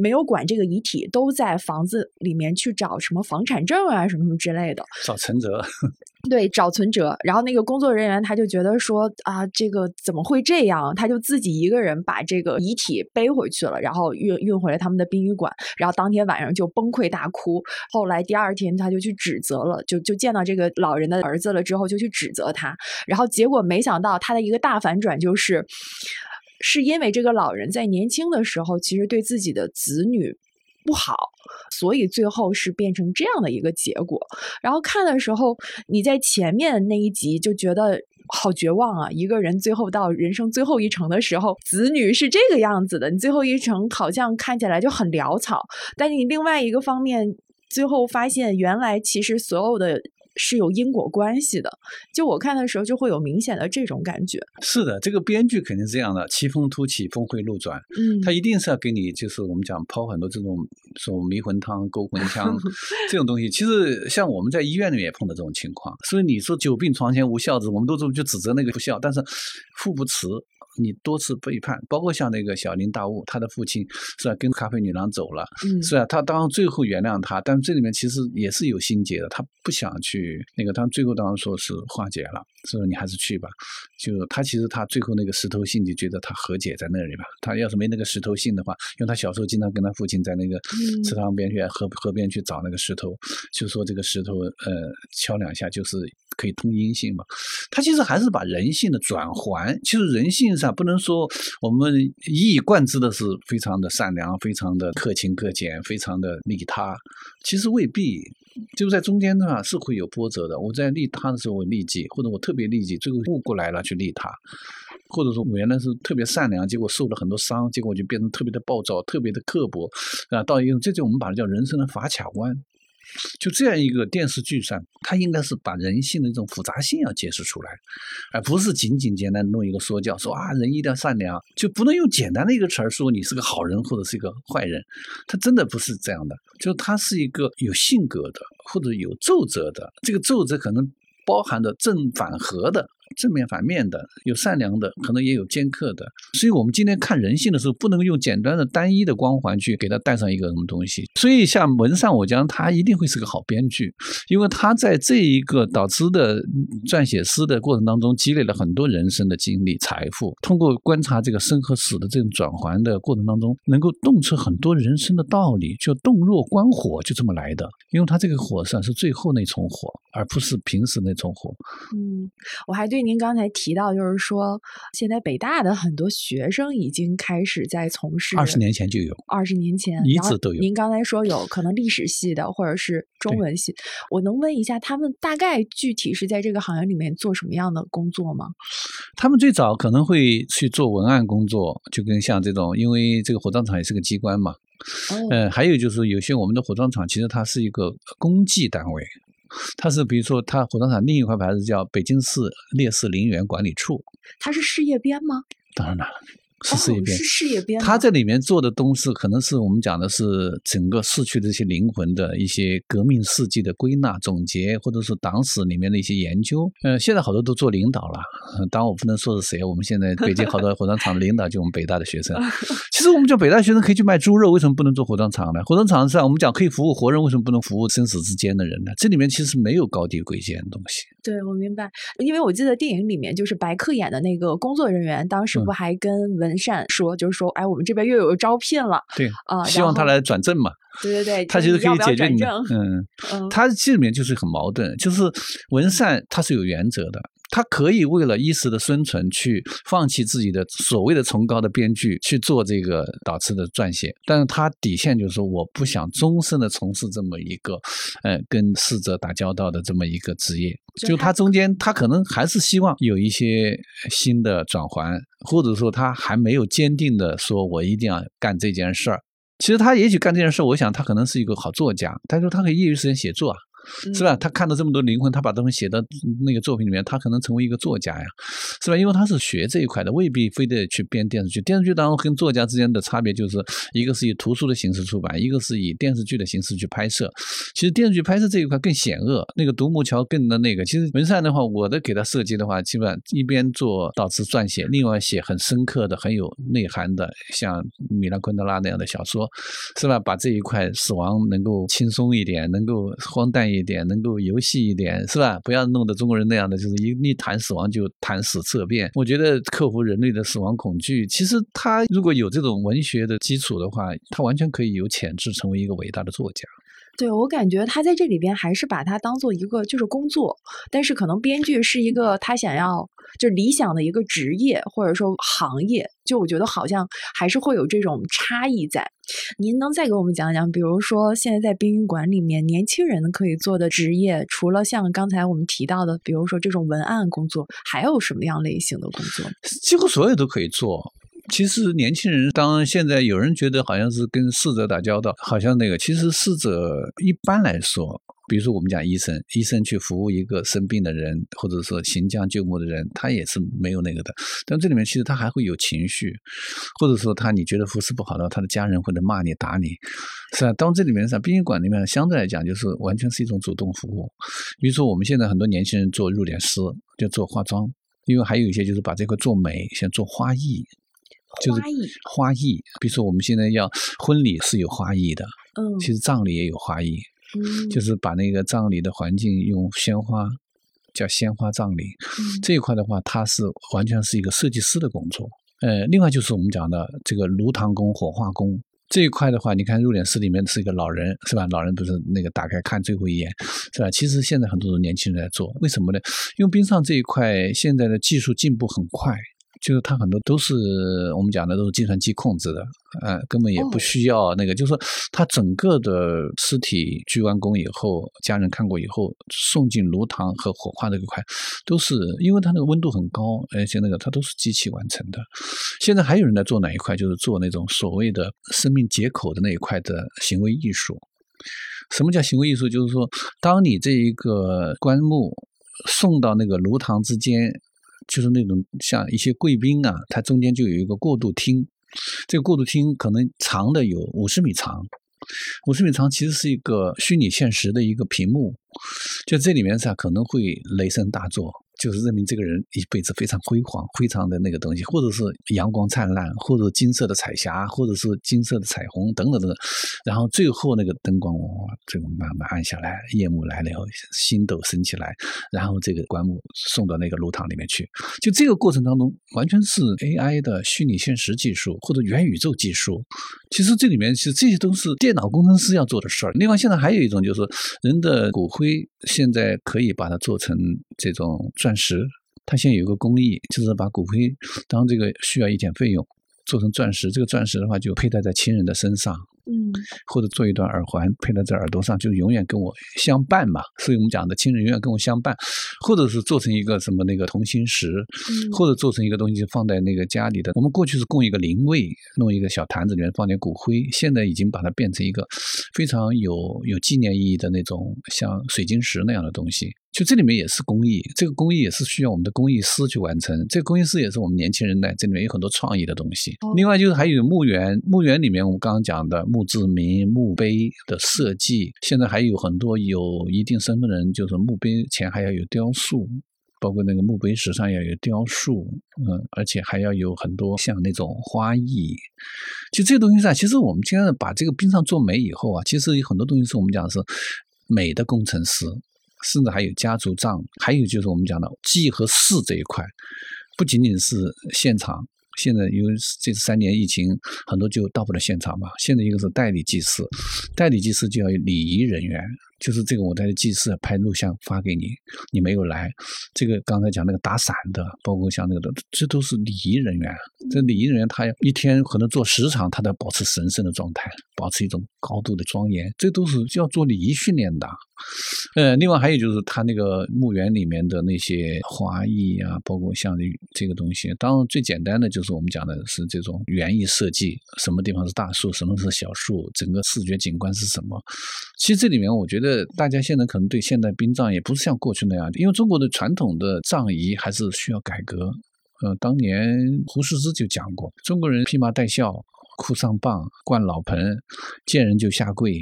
Speaker 1: 没有管这个遗体，都在房子里面去找什么房产证啊，什么什么之类的，
Speaker 2: 找存折。
Speaker 1: 对，找存折。然后那个工作人员他就觉得说啊，这个怎么会这样？他就自己一个人把这个遗体背回去了，然后运运回了他们的殡仪馆。然后当天晚上就崩溃大哭。后来第二天他就去指责了，就就见到这个老人的儿子了之后，就去指责他。然后结果没想到他的一个大反转就是。是因为这个老人在年轻的时候其实对自己的子女不好，所以最后是变成这样的一个结果。然后看的时候，你在前面那一集就觉得好绝望啊！一个人最后到人生最后一程的时候，子女是这个样子的，你最后一程好像看起来就很潦草。但你另外一个方面，最后发现原来其实所有的。是有因果关系的，就我看的时候就会有明显的这种感觉。
Speaker 2: 是的，这个编剧肯定是这样的，奇峰突起，峰回路转。
Speaker 1: 嗯，
Speaker 2: 他一定是要给你，就是我们讲抛很多这种说迷魂汤、勾魂 枪这种东西。其实像我们在医院里面也碰到这种情况，所以你说久病床前无孝子，我们都这么去指责那个不孝，但是父不慈。你多次背叛，包括像那个小林大悟，他的父亲是吧，跟咖啡女郎走了，是吧？他当然最后原谅他，但这里面其实也是有心结的，他不想去那个，他最后当然说是化解了，说你还是去吧。就他其实他最后那个石头信就觉得他和解在那里吧。他要是没那个石头信的话，因为他小时候经常跟他父亲在那个池塘边去河河边去找那个石头，就说这个石头呃敲两下就是。可以通阴性嘛？他其实还是把人性的转还。其实人性上不能说我们一以贯之的是非常的善良、非常的克勤克俭、非常的利他。其实未必，就在中间呢是会有波折的。我在利他的时候我利己，或者我特别利己，最后悟过来了去利他，或者说我原来是特别善良，结果受了很多伤，结果就变成特别的暴躁、特别的刻薄啊。到一个这就我们把它叫人生的法卡弯。就这样一个电视剧上，它应该是把人性的这种复杂性要揭示出来，而不是仅仅简单弄一个说教，说啊人一定要善良，就不能用简单的一个词儿说你是个好人或者是一个坏人，他真的不是这样的，就他是一个有性格的或者有奏折的，这个奏折可能包含着正反合的。正面反面的，有善良的，可能也有尖刻的。所以，我们今天看人性的时候，不能用简单的、单一的光环去给他带上一个什么东西。所以，像文善我讲，他一定会是个好编剧，因为他在这一个导师的撰写诗的过程当中，积累了很多人生的经历、财富。通过观察这个生和死的这种转环的过程当中，能够洞彻很多人生的道理。就洞若观火，就这么来的。因为他这个火算是最后那重火。而不是平时那种火。
Speaker 1: 嗯，我还对您刚才提到，就是说现在北大的很多学生已经开始在从事。
Speaker 2: 二十年前就有。
Speaker 1: 二十年前
Speaker 2: 一直都有。
Speaker 1: 您刚才说有可能历史系的或者是中文系，我能问一下他们大概具体是在这个行业里面做什么样的工作吗？
Speaker 2: 他们最早可能会去做文案工作，就跟像这种，因为这个火葬场也是个机关嘛。嗯，还有就是有些我们的火葬场其实它是一个公祭单位。它是比如说，它火葬场另一块牌子叫北京市烈士陵园管理处，
Speaker 1: 它是事业编吗？
Speaker 2: 当然了。是事业编，
Speaker 1: 是事业编。
Speaker 2: 他在里面做的东西，可能是我们讲的是整个逝去的一些灵魂的一些革命事迹的归纳总结，或者是党史里面的一些研究。呃，现在好多都做领导了，当然我不能说是谁。我们现在北京好多火葬场的领导就我们北大的学生。其实我们叫北大学生可以去卖猪肉，为什么不能做火葬场呢？火葬场上我们讲可以服务活人，为什么不能服务生死之间的人呢？这里面其实没有高低贵贱的东西。
Speaker 1: 对，我明白，因为我记得电影里面就是白客演的那个工作人员，当时不还跟文善说，就是说，哎，我们这边又有招聘了，
Speaker 2: 对啊，希望他来转正嘛。
Speaker 1: 对对对，
Speaker 2: 他其实可以解决你。
Speaker 1: 嗯
Speaker 2: 嗯，他这里面就是很矛盾，就是文善他是有原则的。他可以为了一时的生存去放弃自己的所谓的崇高的编剧去做这个导词的撰写，但是他底线就是说我不想终身的从事这么一个，呃，跟逝者打交道的这么一个职业。就他中间他可能还是希望有一些新的转换，或者说他还没有坚定的说我一定要干这件事儿。其实他也许干这件事，我想他可能是一个好作家，他说他可以业余时间写作啊。是吧？他看到这么多灵魂，他把东西写到那个作品里面，他可能成为一个作家呀，是吧？因为他是学这一块的，未必非得去编电视剧。电视剧当中跟作家之间的差别就是，一个是以图书的形式出版，一个是以电视剧的形式去拍摄。其实电视剧拍摄这一块更险恶，那个独木桥更的那个。其实文善的话，我的给他设计的话，基本上一边做导词撰写，另外写很深刻的、很有内涵的，像米兰昆德拉那样的小说，是吧？把这一块死亡能够轻松一点，能够荒诞。一点能够游戏一点是吧？不要弄得中国人那样的，就是一一谈死亡就谈死色变。我觉得克服人类的死亡恐惧，其实他如果有这种文学的基础的话，他完全可以有潜质成为一个伟大的作家。
Speaker 1: 对我感觉他在这里边还是把它当做一个就是工作，但是可能编剧是一个他想要就理想的一个职业或者说行业，就我觉得好像还是会有这种差异在。您能再给我们讲讲，比如说现在在殡仪馆里面年轻人可以做的职业，除了像刚才我们提到的，比如说这种文案工作，还有什么样类型的工作？
Speaker 2: 几乎所有都可以做。其实年轻人，当现在有人觉得好像是跟逝者打交道，好像那个，其实逝者一般来说，比如说我们讲医生，医生去服务一个生病的人，或者说行将就木的人，他也是没有那个的。但这里面其实他还会有情绪，或者说他你觉得服侍不好的话，他的家人或者骂你打你，是吧？当这里面上殡仪馆里面相对来讲就是完全是一种主动服务。比如说我们现在很多年轻人做入殓师，就做化妆，因为还有一些就是把这个做美，像做花艺。就是花艺，比如说我们现在要婚礼是有花艺的，嗯，其实葬礼也有花艺，嗯，就是把那个葬礼的环境用鲜花，叫鲜花葬礼，这一块的话，它是完全是一个设计师的工作。呃，另外就是我们讲的这个炉膛工、火化工这一块的话，你看入殓师里面是一个老人，是吧？老人不是那个打开看最后一眼，是吧？其实现在很多的年轻人在做，为什么呢？因为殡上这一块现在的技术进步很快。就是它很多都是我们讲的都是计算机控制的，呃，根本也不需要那个。就是说，它整个的尸体鞠完躬以后，家人看过以后，送进炉膛和火化这一块，都是因为它那个温度很高，而且那个它都是机器完成的。现在还有人在做哪一块？就是做那种所谓的生命解口的那一块的行为艺术。什么叫行为艺术？就是说，当你这一个棺木送到那个炉膛之间。就是那种像一些贵宾啊，它中间就有一个过渡厅，这个过渡厅可能长的有五十米长，五十米长其实是一个虚拟现实的一个屏幕，就这里面噻可能会雷声大作，就是证明这个人一辈子非常辉煌、非常的那个东西，或者是阳光灿烂，或者金色的彩霞，或者是金色的彩虹等等等等。然后最后那个灯光哇，这个慢慢暗下来，夜幕来了以后，星斗升起来，然后这个棺木送到那个炉膛里面去。就这个过程当中，完全是 AI 的虚拟现实技术或者元宇宙技术。其实这里面其实这些都是电脑工程师要做的事儿。另外，现在还有一种就是人的骨灰，现在可以把它做成这种钻石。它现在有个工艺，就是把骨灰当这个需要一点费用，做成钻石。这个钻石的话，就佩戴在亲人的身上。
Speaker 1: 嗯，
Speaker 2: 或者做一段耳环配在这耳朵上，就永远跟我相伴嘛。所以我们讲的亲人永远跟我相伴，或者是做成一个什么那个同心石，或者做成一个东西放在那个家里的。我们过去是供一个灵位，弄一个小坛子里面放点骨灰，现在已经把它变成一个非常有有纪念意义的那种像水晶石那样的东西。就这里面也是工艺，这个工艺也是需要我们的工艺师去完成。这个工艺师也是我们年轻人在这里面有很多创意的东西。另外就是还有墓园，墓园里面我们刚刚讲的墓志铭、墓碑的设计，现在还有很多有一定身份的人，就是墓碑前还要有雕塑，包括那个墓碑石上要有雕塑，嗯，而且还要有很多像那种花艺。就这些东西上，其实我们现在把这个冰上做美以后啊，其实有很多东西是我们讲的是美的工程师。甚至还有家族葬，还有就是我们讲的祭和祀这一块，不仅仅是现场。现在因为这三年疫情，很多就到不了现场嘛。现在一个是代理祭祀，代理祭祀就要有礼仪人员。就是这个，我在祭祀拍录像发给你，你没有来。这个刚才讲那个打伞的，包括像那个的，这都是礼仪人员。这礼仪人员他要一天可能做十场，他都要保持神圣的状态，保持一种高度的庄严。这都是要做礼仪训练的。呃，另外还有就是他那个墓园里面的那些花艺啊，包括像这个东西。当然最简单的就是我们讲的是这种园艺设计，什么地方是大树，什么是小树，整个视觉景观是什么。其实这里面我觉得。大家现在可能对现代殡葬也不是像过去那样，因为中国的传统的葬仪还是需要改革。呃，当年胡适之就讲过，中国人披麻戴孝、哭丧棒、灌老盆，见人就下跪，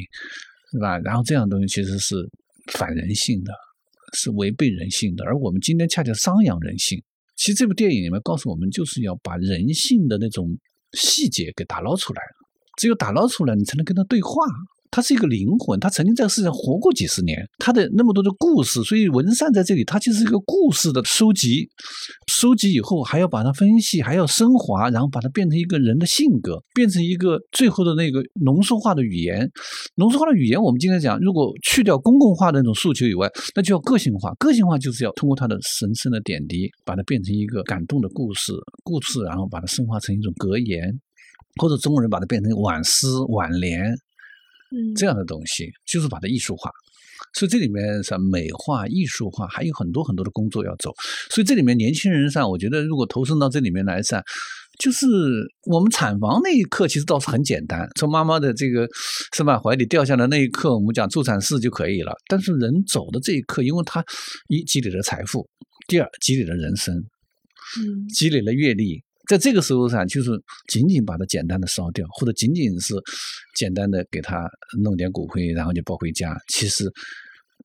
Speaker 2: 是吧？然后这样东西其实是反人性的，是违背人性的。而我们今天恰恰张扬人性。其实这部电影里面告诉我们，就是要把人性的那种细节给打捞出来，只有打捞出来，你才能跟他对话。他是一个灵魂，他曾经在世上活过几十年，他的那么多的故事，所以文善在这里，他其实是一个故事的收集，收集以后还要把它分析，还要升华，然后把它变成一个人的性格，变成一个最后的那个浓缩化的语言。浓缩化的语言，我们今天讲，如果去掉公共化的那种诉求以外，那就要个性化。个性化就是要通过他的神圣的点滴，把它变成一个感动的故事，故事，然后把它升华成一种格言，或者中国人把它变成挽诗、挽联。这样的东西就是把它艺术化，所以这里面是美化、艺术化，还有很多很多的工作要走。所以这里面年轻人上，我觉得如果投身到这里面来上，就是我们产房那一刻其实倒是很简单，从妈妈的这个是吧怀里掉下来那一刻，我们讲助产士就可以了。但是人走的这一刻，因为他一积累了财富，第二积累了人生，
Speaker 1: 嗯，
Speaker 2: 积累了阅历。在这个时候上，就是仅仅把它简单的烧掉，或者仅仅是简单的给他弄点骨灰，然后就抱回家，其实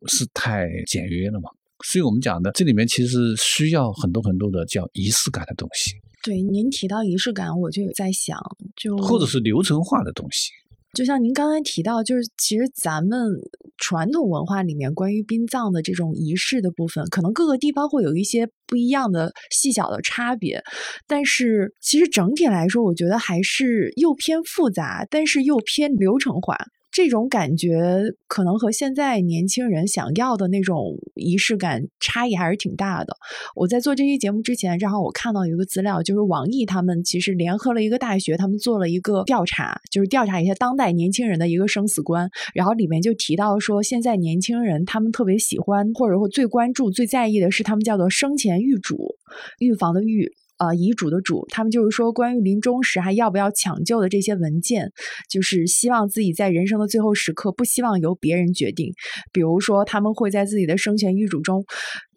Speaker 2: 是太简约了嘛。所以我们讲的这里面其实需要很多很多的叫仪式感的东西。
Speaker 1: 对，您提到仪式感，我就有在想，就
Speaker 2: 或者是流程化的东西。
Speaker 1: 就像您刚才提到，就是其实咱们传统文化里面关于殡葬的这种仪式的部分，可能各个地方会有一些不一样的细小的差别，但是其实整体来说，我觉得还是又偏复杂，但是又偏流程化。这种感觉可能和现在年轻人想要的那种仪式感差异还是挺大的。我在做这期节目之前，正好我看到一个资料，就是网易他们其实联合了一个大学，他们做了一个调查，就是调查一下当代年轻人的一个生死观。然后里面就提到说，现在年轻人他们特别喜欢或者说最关注、最在意的是他们叫做生前预嘱，预防的预。呃，遗嘱的嘱，他们就是说，关于临终时还要不要抢救的这些文件，就是希望自己在人生的最后时刻不希望由别人决定。比如说，他们会在自己的生前遗嘱中，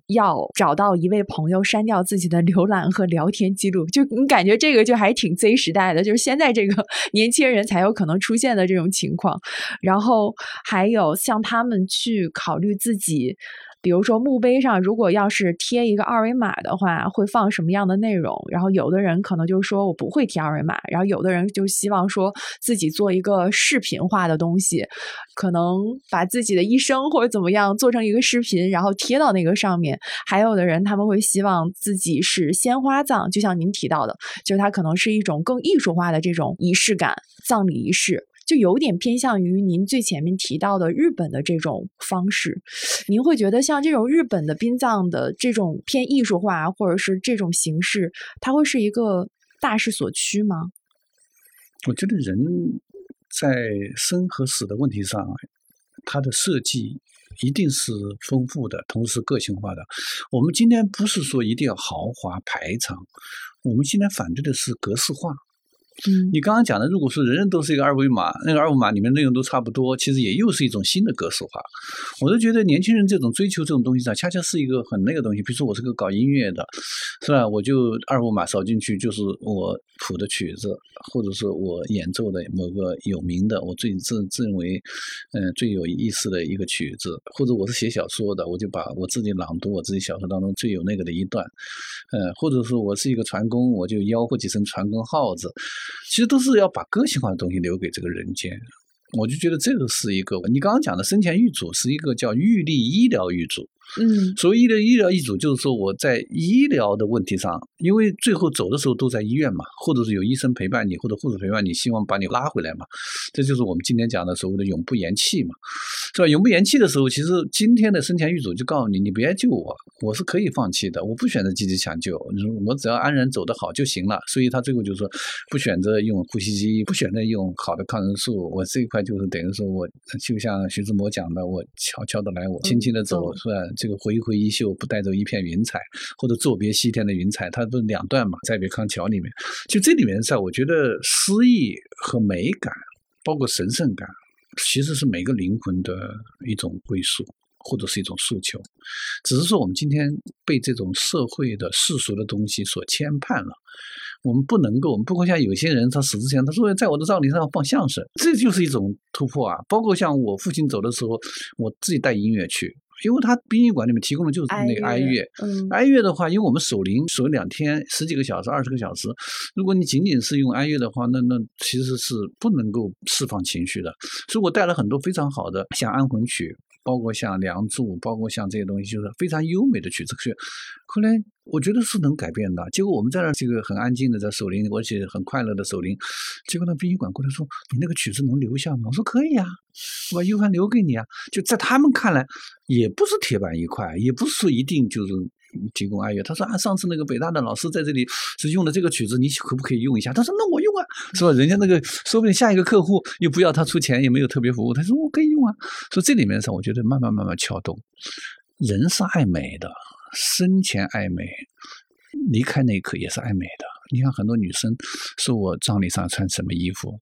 Speaker 1: 要找到一位朋友删掉自己的浏览和聊天记录。就你感觉这个就还挺 Z 时代的，就是现在这个 年轻人才有可能出现的这种情况。然后还有像他们去考虑自己。比如说墓碑上，如果要是贴一个二维码的话，会放什么样的内容？然后有的人可能就说我不会贴二维码，然后有的人就希望说自己做一个视频化的东西，可能把自己的一生或者怎么样做成一个视频，然后贴到那个上面。还有的人他们会希望自己是鲜花葬，就像您提到的，就是它可能是一种更艺术化的这种仪式感，葬礼仪式。就有点偏向于您最前面提到的日本的这种方式，您会觉得像这种日本的殡葬的这种偏艺术化，或者是这种形式，它会是一个大势所趋吗？
Speaker 2: 我觉得人在生和死的问题上，它的设计一定是丰富的，同时个性化的。我们今天不是说一定要豪华排场，我们今天反对的是格式化。
Speaker 1: 嗯，
Speaker 2: 你刚刚讲的，如果说人人都是一个二维码，那个二维码里面内容都差不多，其实也又是一种新的格式化。我都觉得年轻人这种追求这种东西上，恰恰是一个很那个东西。比如说我是个搞音乐的，是吧？我就二维码扫进去就是我谱的曲子，或者是我演奏的某个有名的，我最自自认为嗯最有意思的一个曲子，或者我是写小说的，我就把我自己朗读我自己小说当中最有那个的一段，嗯，或者说我是一个船工，我就吆喝几声船工号子。其实都是要把个性化的东西留给这个人间，我就觉得这个是一个你刚刚讲的生前预嘱是一个叫预立医疗预嘱。
Speaker 1: 嗯，
Speaker 2: 所谓的医疗医嘱，就是说我在医疗的问题上，因为最后走的时候都在医院嘛，或者是有医生陪伴你，或者护士陪伴你，希望把你拉回来嘛。这就是我们今天讲的所谓的永不言弃嘛，是吧？永不言弃的时候，其实今天的生前预嘱就告诉你，你别救我，我是可以放弃的，我不选择积极抢救，我只要安然走得好就行了。所以他最后就说，不选择用呼吸机，不选择用好的抗生素，我这一块就是等于说我就像徐志摩讲的，我悄悄的来，我轻轻的走，是吧？这个挥挥衣袖，不带走一片云彩，或者作别西天的云彩，它不是两段嘛？在别康桥里面，就这里面在，我觉得诗意和美感，包括神圣感，其实是每个灵魂的一种归宿，或者是一种诉求。只是说我们今天被这种社会的世俗的东西所牵绊了，我们不能够，我们不会像有些人他死之前他说在我的葬礼上放相声，这就是一种突破啊。包括像我父亲走的时候，我自己带音乐去。因为他殡仪馆里面提供的就是那个哀乐，哀乐的话，因为我们守灵守两天十几个小时、二十个小时，如果你仅仅是用哀乐的话，那那其实是不能够释放情绪的。所以我带了很多非常好的，像安魂曲。包括像《梁祝》，包括像这些东西，就是非常优美的曲子。可后来我觉得是能改变的。结果我们在那这个很安静的在守灵，而且很快乐的守灵。结果那殡仪馆过来说：“你那个曲子能留下吗？”我说：“可以啊，我把 U 盘留给你啊。”就在他们看来，也不是铁板一块，也不是说一定就是。提供爱乐，他说啊，上次那个北大的老师在这里是用的这个曲子，你可不可以用一下？他说那我用啊，是吧？人家那个说不定下一个客户又不要他出钱，也没有特别服务，他说我可以用啊。所以这里面上，我觉得慢慢慢慢撬动，人是爱美的，生前爱美，离开那一刻也是爱美的。你看很多女生说我葬礼上穿什么衣服，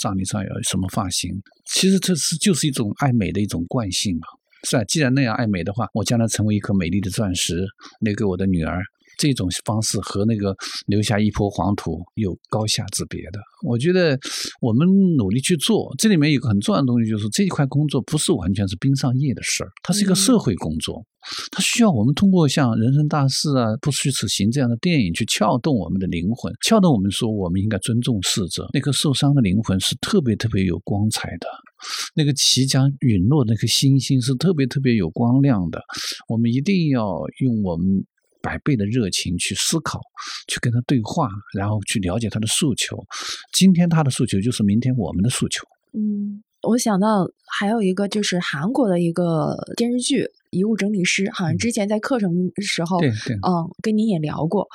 Speaker 2: 葬礼上要什么发型，其实这是就是一种爱美的一种惯性嘛。是啊，既然那样爱美的话，我将来成为一颗美丽的钻石，留给我的女儿。这种方式和那个留下一坡黄土有高下之别的。我觉得我们努力去做，这里面有个很重要的东西，就是这一块工作不是完全是冰上业的事儿，它是一个社会工作，它需要我们通过像《人生大事》啊、《不虚此行》这样的电影去撬动我们的灵魂，撬动我们说我们应该尊重逝者。那颗受伤的灵魂是特别特别有光彩的。那个即将陨落那颗星星是特别特别有光亮的，我们一定要用我们百倍的热情去思考，去跟他对话，然后去了解他的诉求。今天他的诉求就是明天我们的诉求。
Speaker 1: 嗯，我想到还有一个就是韩国的一个电视剧。遗物整理师，好像之前在课程时候，嗯，跟您也聊过。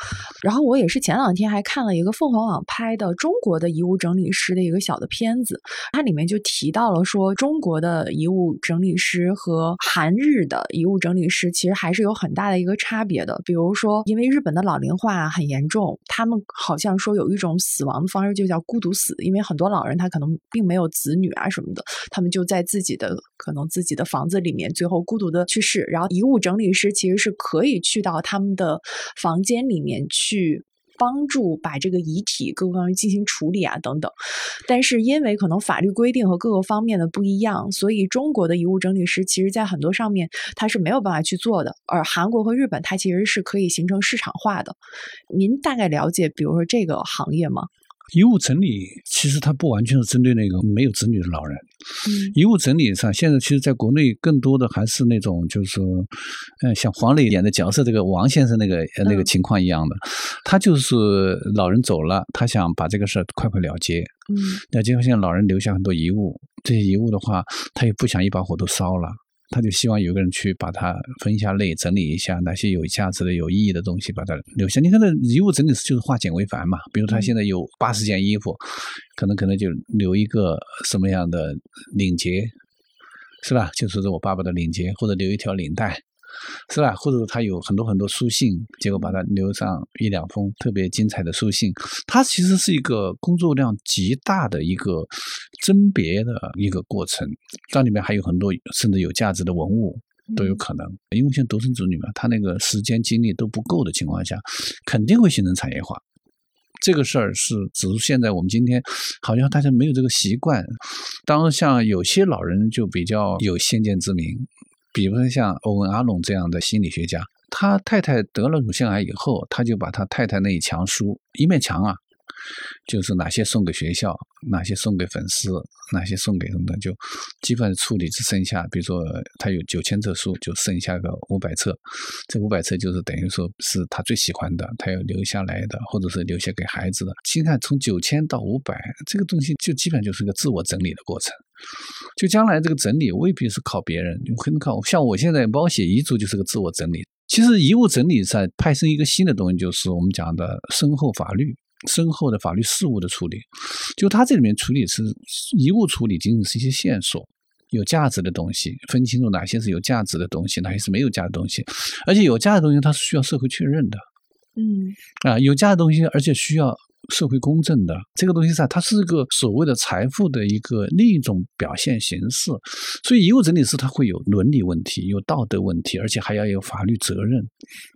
Speaker 1: 然后我也是前两天还看了一个凤凰网拍的中国的遗物整理师的一个小的片子，它里面就提到了说，中国的遗物整理师和韩日的遗物整理师其实还是有很大的一个差别的。比如说，因为日本的老龄化很严重，他们好像说有一种死亡的方式就叫孤独死，因为很多老人他可能并没有子女啊什么的，他们就在自己的可能自己的房子里面，最后孤独的去世。然后遗物整理师其实是可以去到他们的房间里面去帮助把这个遗体各个方面进行处理啊等等。但是因为可能法律规定和各个方面的不一样，所以中国的遗物整理师其实在很多上面他是没有办法去做的。而韩国和日本，它其实是可以形成市场化的。您大概了解，比如说这个行业吗？
Speaker 2: 遗物整理其实它不完全是针对那个没有子女的老人。
Speaker 1: 嗯，
Speaker 2: 遗物整理上，现在其实在国内更多的还是那种，就是说，嗯，像黄磊演的角色这个王先生那个那个情况一样的，他就是老人走了，他想把这个事儿快快了结。
Speaker 1: 嗯，
Speaker 2: 那结果现在老人留下很多遗物，这些遗物的话，他也不想一把火都烧了。他就希望有个人去把它分一下类，整理一下哪些有价值的、有意义的东西，把它留下。你看，那遗物整理师就是化简为繁嘛。比如他现在有八十件衣服，可能可能就留一个什么样的领结，是吧？就是我爸爸的领结，或者留一条领带。是吧？或者他有很多很多书信，结果把它留上一两封特别精彩的书信。它其实是一个工作量极大的一个甄别的一个过程。这里面还有很多甚至有价值的文物都有可能。因为像独生子女嘛，他那个时间精力都不够的情况下，肯定会形成产业化。这个事儿是，只是现在我们今天好像大家没有这个习惯。当像有些老人就比较有先见之明。比如说像欧文·阿龙这样的心理学家，他太太得了乳腺癌以后，他就把他太太那一墙书，一面墙啊，就是哪些送给学校，哪些送给粉丝，哪些送给什么的，就基本上处理只剩下，比如说他有九千册书，就剩下个五百册，这五百册就是等于说是他最喜欢的，他要留下来的，或者是留下给孩子的。现在从九千到五百，这个东西就基本就是个自我整理的过程。就将来这个整理未必是靠别人，很靠像我现在帮我写遗嘱就是个自我整理。其实遗物整理在派生一个新的东西，就是我们讲的身后法律、身后的法律事务的处理。就他这里面处理是遗物处理，仅仅是一些线索，有价值的东西，分清楚哪些是有价值的东西，哪些是没有价值的东西。而且有价值的东西它是需要社会确认的。
Speaker 1: 嗯，
Speaker 2: 啊，有价值的东西，而且需要。社会公正的这个东西上，它是一个所谓的财富的一个另一种表现形式。所以遗物整理师他会有伦理问题，有道德问题，而且还要有法律责任。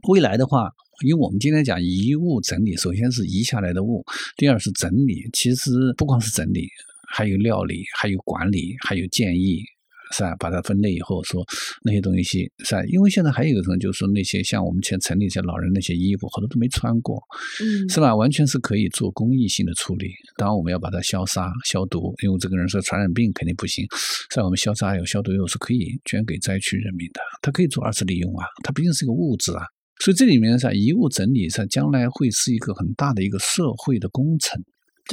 Speaker 2: 未来的话，因为我们今天讲遗物整理，首先是遗下来的物，第二是整理。其实不光是整理，还有料理，还有管理，还有建议。是吧？把它分类以后，说那些东西是吧？因为现在还有一个什么，就是说那些像我们前城里一些老人那些衣服，好多都没穿过，
Speaker 1: 嗯，
Speaker 2: 是吧？完全是可以做公益性的处理。当然，我们要把它消杀、消毒，因为这个人说传染病肯定不行。是吧？我们消杀有消毒药是可以捐给灾区人民的，它可以做二次利用啊，它毕竟是个物质啊。所以这里面是遗物整理上将来会是一个很大的一个社会的工程。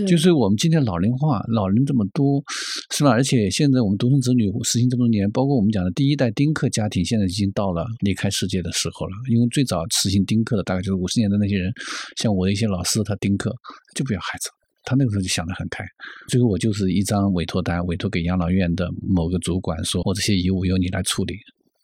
Speaker 2: 就是我们今天老龄化，老人这么多，是吧？而且现在我们独生子女实行这么多年，包括我们讲的第一代丁克家庭，现在已经到了离开世界的时候了。因为最早实行丁克的，大概就是五十年的那些人，像我的一些老师，他丁克就不要孩子，他那个时候就想得很开。最后我就是一张委托单，委托给养老院的某个主管，说我这些遗物由你来处理。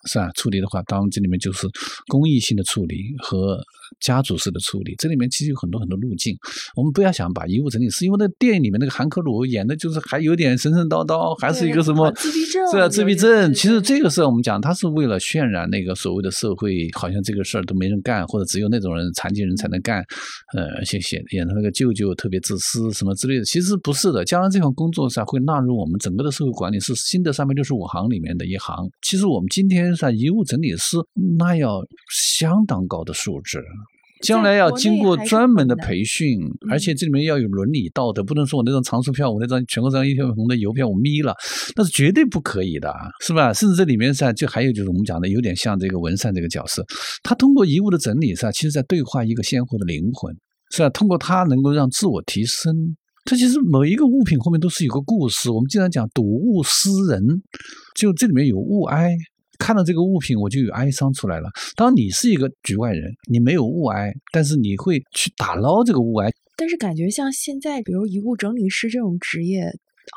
Speaker 2: 是吧？处理的话，当然这里面就是公益性的处理和家族式的处理，这里面其实有很多很多路径。我们不要想把遗物整理，是因为那电影里面那个韩克鲁演的就是还有点神神叨叨，还是一个什么
Speaker 1: 自闭症，
Speaker 2: 是啊？自闭症。其实这个事儿我们讲，他是为了渲染那个所谓的社会，好像这个事儿都没人干，或者只有那种人残疾人才能干。呃，而且写演他那个舅舅特别自私什么之类的，其实不是的。将来这项工作上会纳入我们整个的社会管理，是新的三百六十五行里面的一行。其实我们今天。上遗物整理师那要相当高的素质，将来要经过专门的培训，而且这里面要有伦理道德，不能说我那张藏书票，我那张全国张一条红的邮票我眯了，那是绝对不可以的，是吧？甚至这里面上就还有就是我们讲的有点像这个文善这个角色，他通过遗物的整理是吧，其实在对话一个鲜活的灵魂，是吧？通过他能够让自我提升，它其实每一个物品后面都是有个故事。我们经常讲睹物思人，就这里面有物哀。看到这个物品，我就有哀伤出来了。当你是一个局外人，你没有物哀，但是你会去打捞这个物哀。
Speaker 1: 但是感觉像现在，比如遗物整理师这种职业，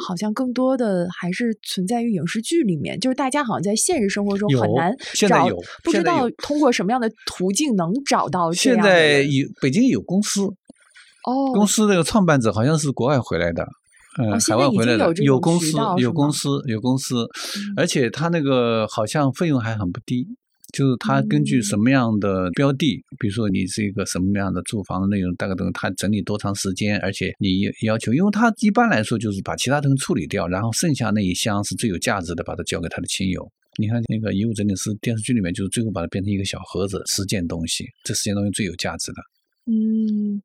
Speaker 1: 好像更多的还是存在于影视剧里面。就是大家好像在现实生活中很难找，不知道通过什么样的途径能找到。
Speaker 2: 现在有北京有公司，
Speaker 1: 哦，
Speaker 2: 公司那个创办者好像是国外回来的。嗯，海外回来的有公司，有公司，有公司，而且他那个好像费用还很不低，就是他根据什么样的标的，比如说你是一个什么样的住房的内容，大概都他整理多长时间，而且你要求，因为他一般来说就是把其他东西处理掉，然后剩下那一箱是最有价值的，把它交给他的亲友。你看那个遗物整理师电视剧里面，就是最后把它变成一个小盒子，十件东西，这十件东西最有价值的。
Speaker 1: 嗯，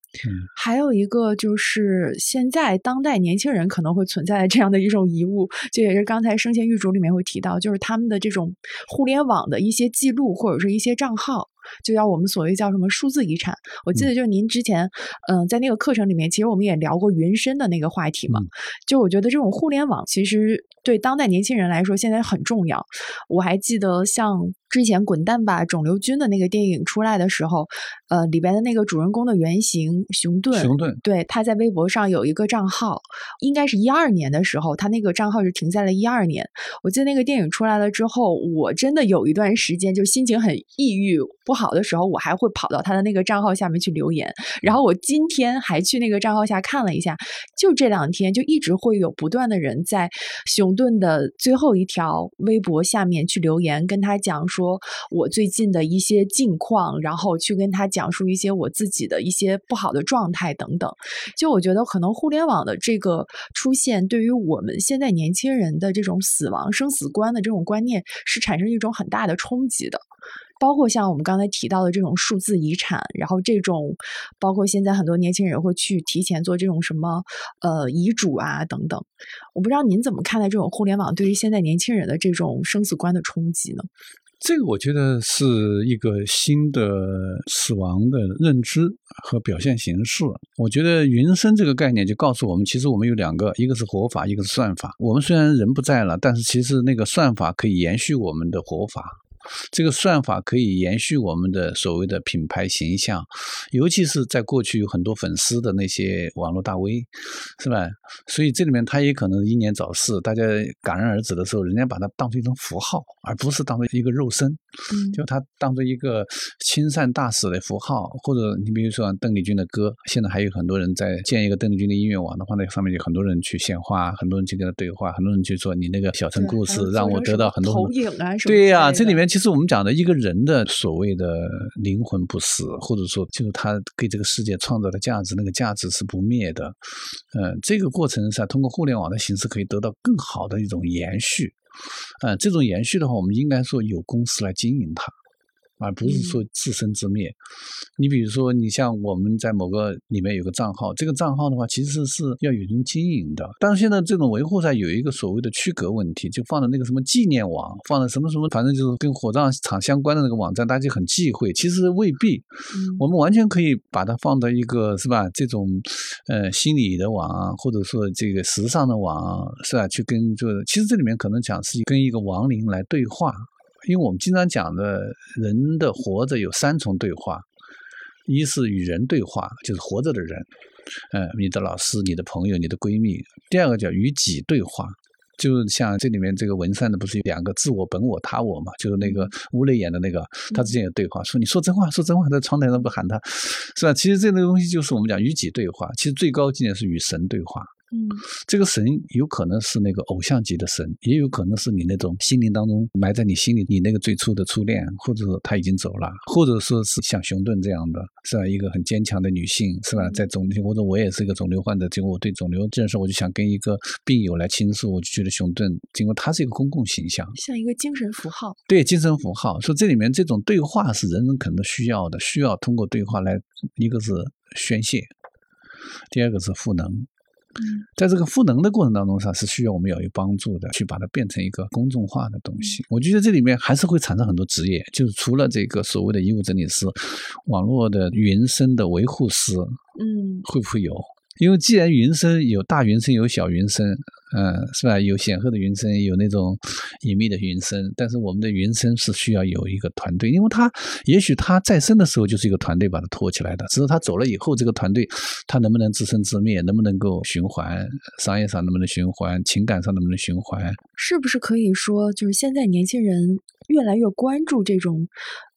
Speaker 1: 还有一个就是现在当代年轻人可能会存在的这样的一种遗物，就也是刚才生前预嘱里面会提到，就是他们的这种互联网的一些记录或者是一些账号。就叫我们所谓叫什么数字遗产？我记得就是您之前，嗯，在那个课程里面，其实我们也聊过云深的那个话题嘛。就我觉得这种互联网其实对当代年轻人来说现在很重要。我还记得像之前《滚蛋吧，肿瘤君》的那个电影出来的时候，呃，里边的那个主人公的原型熊顿，
Speaker 2: 熊顿，
Speaker 1: 对，他在微博上有一个账号，应该是一二年的时候，他那个账号是停在了一二年。我记得那个电影出来了之后，我真的有一段时间就心情很抑郁。不好的时候，我还会跑到他的那个账号下面去留言。然后我今天还去那个账号下看了一下，就这两天就一直会有不断的人在熊顿的最后一条微博下面去留言，跟他讲说说我最近的一些近况，然后去跟他讲述一些我自己的一些不好的状态等等。就我觉得，可能互联网的这个出现，对于我们现在年轻人的这种死亡生死观的这种观念，是产生一种很大的冲击的。包括像我们刚才提到的这种数字遗产，然后这种，包括现在很多年轻人会去提前做这种什么呃遗嘱啊等等，我不知道您怎么看待这种互联网对于现在年轻人的这种生死观的冲击呢？
Speaker 2: 这个我觉得是一个新的死亡的认知和表现形式。我觉得云生这个概念就告诉我们，其实我们有两个，一个是活法，一个是算法。我们虽然人不在了，但是其实那个算法可以延续我们的活法。这个算法可以延续我们的所谓的品牌形象，尤其是在过去有很多粉丝的那些网络大 V，是吧？所以这里面他也可能英年早逝，大家感恩而子的时候，人家把它当成一种符号，而不是当做一个肉身，就他当做一个亲善大使的符号。或者你比如说邓丽君的歌，现在还有很多人在建一个邓丽君的音乐网的话，那上面有很多人去献花，很多人去跟他对话，很多人去说你那个小城故事让我得到很多
Speaker 1: 投影啊什
Speaker 2: 么。对呀，这里面。其实我们讲的一个人的所谓的灵魂不死，或者说就是他给这个世界创造的价值，那个价值是不灭的。嗯，这个过程是通过互联网的形式可以得到更好的一种延续。嗯，这种延续的话，我们应该说有公司来经营它。而不是说自生自灭。你比如说，你像我们在某个里面有个账号，这个账号的话，其实是要有人经营的。但是现在这种维护上有一个所谓的区隔问题，就放在那个什么纪念网，放在什么什么，反正就是跟火葬场相关的那个网站，大家就很忌讳。其实未必，我们完全可以把它放到一个是吧？这种呃心理的网，或者说这个时尚的网，是吧？去跟就其实这里面可能讲是跟一个亡灵来对话。因为我们经常讲的人的活着有三重对话，一是与人对话，就是活着的人，嗯，你的老师、你的朋友、你的闺蜜；第二个叫与己对话，就像这里面这个文善的不是有两个自我、本我、他我嘛？就是那个吴磊演的那个，他之间有对话，说你说真话，说真话，在窗台上不喊他，是吧？其实这个东西就是我们讲与己对话，其实最高境界是与神对话。
Speaker 1: 嗯，
Speaker 2: 这个神有可能是那个偶像级的神，也有可能是你那种心灵当中埋在你心里，你那个最初的初恋，或者说他已经走了，或者说是像熊顿这样的，是吧？一个很坚强的女性，是吧？在肿瘤，或者我也是一个肿瘤患者，结果我对肿瘤这件事，我就想跟一个病友来倾诉，我就觉得熊顿，经过他是一个公共形象，
Speaker 1: 像一个精神符号，
Speaker 2: 对精神符号。说这里面这种对话是人人可能需要的，需要通过对话来，一个是宣泄，第二个是赋能。在这个赋能的过程当中上，是需要我们要有帮助的，去把它变成一个公众化的东西。我觉得这里面还是会产生很多职业，就是除了这个所谓的医务整理师，网络的云声的维护师，
Speaker 1: 嗯，
Speaker 2: 会不会有？因为既然云声有大云声有小云声，嗯，是吧？有显赫的云声，有那种隐秘的云声。但是我们的云声是需要有一个团队，因为他也许他在生的时候就是一个团队把他托起来的，只是他走了以后，这个团队他能不能自生自灭，能不能够循环，商业上能不能循环，情感上能不能循环？
Speaker 1: 是不是可以说，就是现在年轻人越来越关注这种？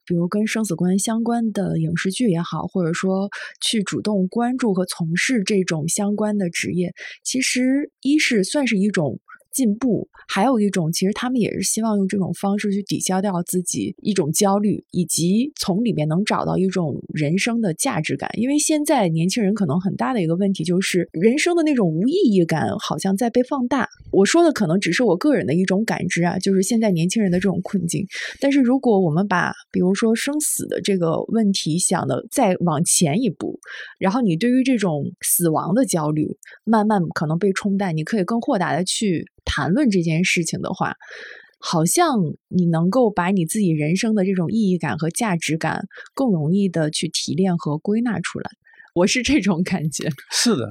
Speaker 1: 比如跟生死观相关的影视剧也好，或者说去主动关注和从事这种相关的职业，其实一是算是一种进步，还有一种其实他们也是希望用这种方式去抵消掉自己一种焦虑，以及从里面能找到一种人生的价值感。因为现在年轻人可能很大的一个问题就是人生的那种无意义感好像在被放大。我说的可能只是我个人的一种感知啊，就是现在年轻人的这种困境。但是如果我们把比如说生死的这个问题想的再往前一步，然后你对于这种死亡的焦虑慢慢可能被冲淡，你可以更豁达的去谈论这件事情的话，好像你能够把你自己人生的这种意义感和价值感更容易的去提炼和归纳出来。我是这种感觉。
Speaker 2: 是的，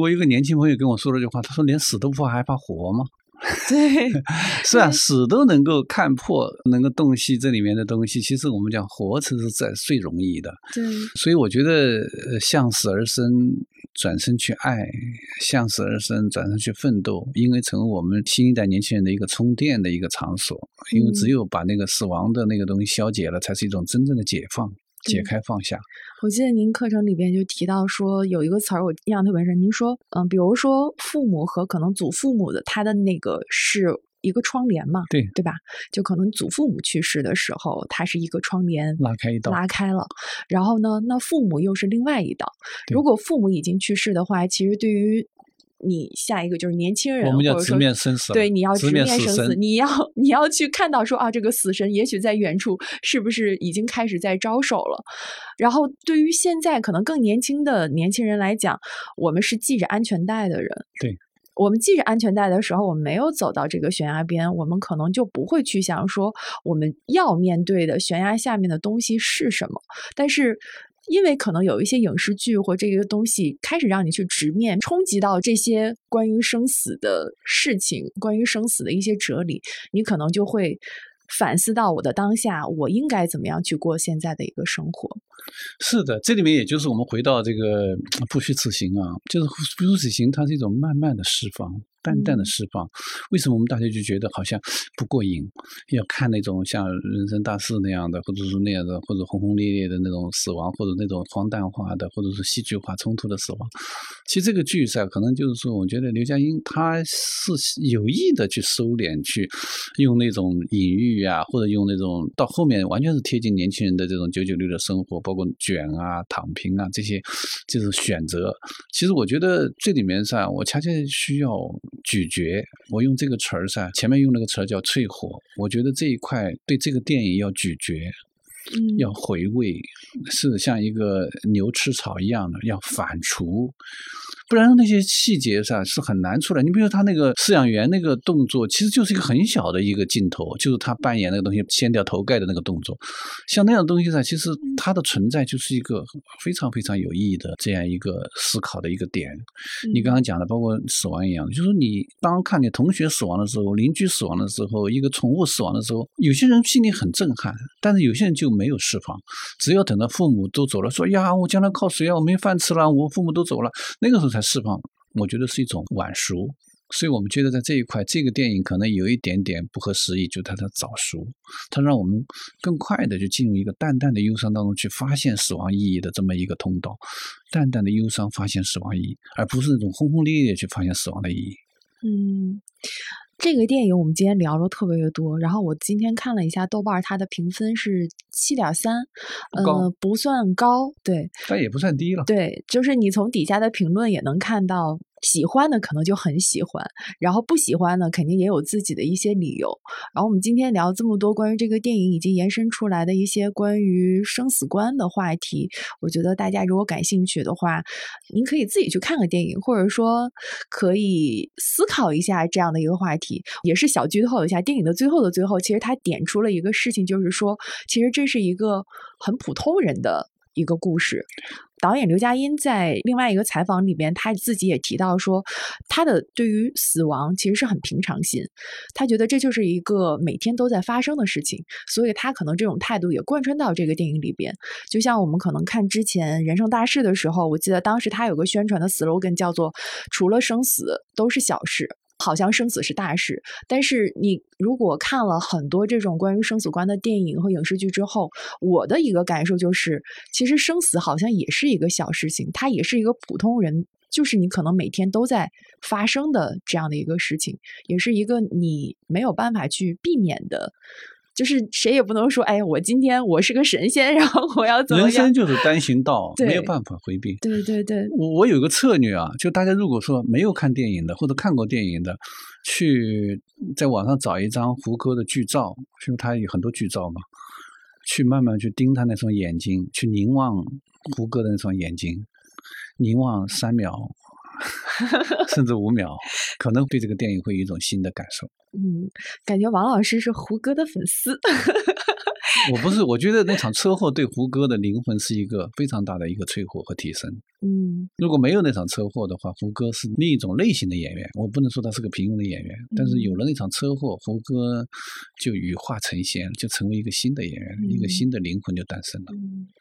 Speaker 2: 我一个年轻朋友跟我说了句话，他说：“连死都不怕，还怕活吗？”
Speaker 1: 对，
Speaker 2: 是啊，死都能够看破，能够洞悉这里面的东西。其实我们讲活，着是在最容易的。
Speaker 1: 对，
Speaker 2: 所以我觉得，向死而生，转身去爱；向死而生，转身去奋斗，应该成为我们新一代年轻人的一个充电的一个场所。因为只有把那个死亡的那个东西消解了，才是一种真正的解放。解开放下。
Speaker 1: 我记得您课程里边就提到说有一个词儿，我印象特别深。您说，嗯，比如说父母和可能祖父母的他的那个是一个窗帘嘛？
Speaker 2: 对，
Speaker 1: 对吧？就可能祖父母去世的时候，它是一个窗帘
Speaker 2: 拉开一道，
Speaker 1: 拉开了。然后呢，那父母又是另外一道。如果父母已经去世的话，其实对于你下一个就是年轻人，
Speaker 2: 我们要直面生死。
Speaker 1: 对，你要直面生
Speaker 2: 死，
Speaker 1: 你要你要去看到说啊，这个死神也许在远处，是不是已经开始在招手了？然后对于现在可能更年轻的年轻人来讲，我们是系着安全带的人。
Speaker 2: 对，
Speaker 1: 我们系着安全带的时候，我们没有走到这个悬崖边，我们可能就不会去想说我们要面对的悬崖下面的东西是什么。但是。因为可能有一些影视剧或这个东西开始让你去直面冲击到这些关于生死的事情，关于生死的一些哲理，你可能就会反思到我的当下，我应该怎么样去过现在的一个生活。
Speaker 2: 是的，这里面也就是我们回到这个 不虚此行啊，就是不虚此行，它是一种慢慢的释放。淡淡的释放，为什么我们大家就觉得好像不过瘾？要看那种像人生大事那样的，或者是那样的，或者轰轰烈烈的那种死亡，或者那种荒诞化的，或者是戏剧化冲突的死亡。其实这个剧噻，可能就是说，我觉得刘嘉欣他是有意的去收敛，去用那种隐喻啊，或者用那种到后面完全是贴近年轻人的这种九九六的生活，包括卷啊、躺平啊这些，就是选择。其实我觉得这里面噻，我恰恰需要。咀嚼，我用这个词儿噻，前面用那个词儿叫淬火。我觉得这一块对这个电影要咀嚼，要回味，是像一个牛吃草一样的，要反刍。不然那些细节上是很难出来。你比如他那个饲养员那个动作，其实就是一个很小的一个镜头，就是他扮演那个东西掀掉头盖的那个动作。像那样的东西上，其实它的存在就是一个非常非常有意义的这样一个思考的一个点。你刚刚讲的，包括死亡一样，就是你当看你同学死亡的时候，邻居死亡的时候，一个宠物死亡的时候，有些人心里很震撼，但是有些人就没有释放。只要等到父母都走了，说呀，我将来靠谁啊？我没饭吃了，我父母都走了，那个时候才。释放，我觉得是一种晚熟，所以我们觉得在这一块，这个电影可能有一点点不合时宜，就它的早熟，它让我们更快的就进入一个淡淡的忧伤当中去发现死亡意义的这么一个通道，淡淡的忧伤发现死亡意义，而不是那种轰轰烈烈去发现死亡的意义。
Speaker 1: 嗯。这个电影我们今天聊了特别的多，然后我今天看了一下豆瓣，它的评分是七点三，呃，不算高，对，
Speaker 2: 但也不算低了，
Speaker 1: 对，就是你从底下的评论也能看到。喜欢的可能就很喜欢，然后不喜欢的肯定也有自己的一些理由。然后我们今天聊这么多关于这个电影以及延伸出来的一些关于生死观的话题，我觉得大家如果感兴趣的话，您可以自己去看个电影，或者说可以思考一下这样的一个话题。也是小剧透一下，电影的最后的最后，其实他点出了一个事情，就是说，其实这是一个很普通人的一个故事。导演刘嘉欣在另外一个采访里边，他自己也提到说，他的对于死亡其实是很平常心，他觉得这就是一个每天都在发生的事情，所以他可能这种态度也贯穿到这个电影里边。就像我们可能看之前《人生大事》的时候，我记得当时他有个宣传的 slogan 叫做“除了生死都是小事”。好像生死是大事，但是你如果看了很多这种关于生死观的电影和影视剧之后，我的一个感受就是，其实生死好像也是一个小事情，它也是一个普通人就是你可能每天都在发生的这样的一个事情，也是一个你没有办法去避免的。就是谁也不能说，哎，我今天我是个神仙，然后我要怎么
Speaker 2: 样？人生就是单行道，没有办法回避。
Speaker 1: 对对对，
Speaker 2: 我我有个策略啊，就大家如果说没有看电影的，或者看过电影的，去在网上找一张胡歌的剧照，因为他有很多剧照嘛，去慢慢去盯他那双眼睛，去凝望胡歌的那双眼睛，凝望三秒。甚至五秒，可能对这个电影会有一种新的感受。
Speaker 1: 嗯，感觉王老师是胡歌的粉丝。
Speaker 2: 我不是，我觉得那场车祸对胡歌的灵魂是一个非常大的一个摧毁和提升。
Speaker 1: 嗯，
Speaker 2: 如果没有那场车祸的话，胡歌是另一种类型的演员。我不能说他是个平庸的演员，但是有了那场车祸，胡歌就羽化成仙，就成为一个新的演员，一个新的灵魂就诞生了。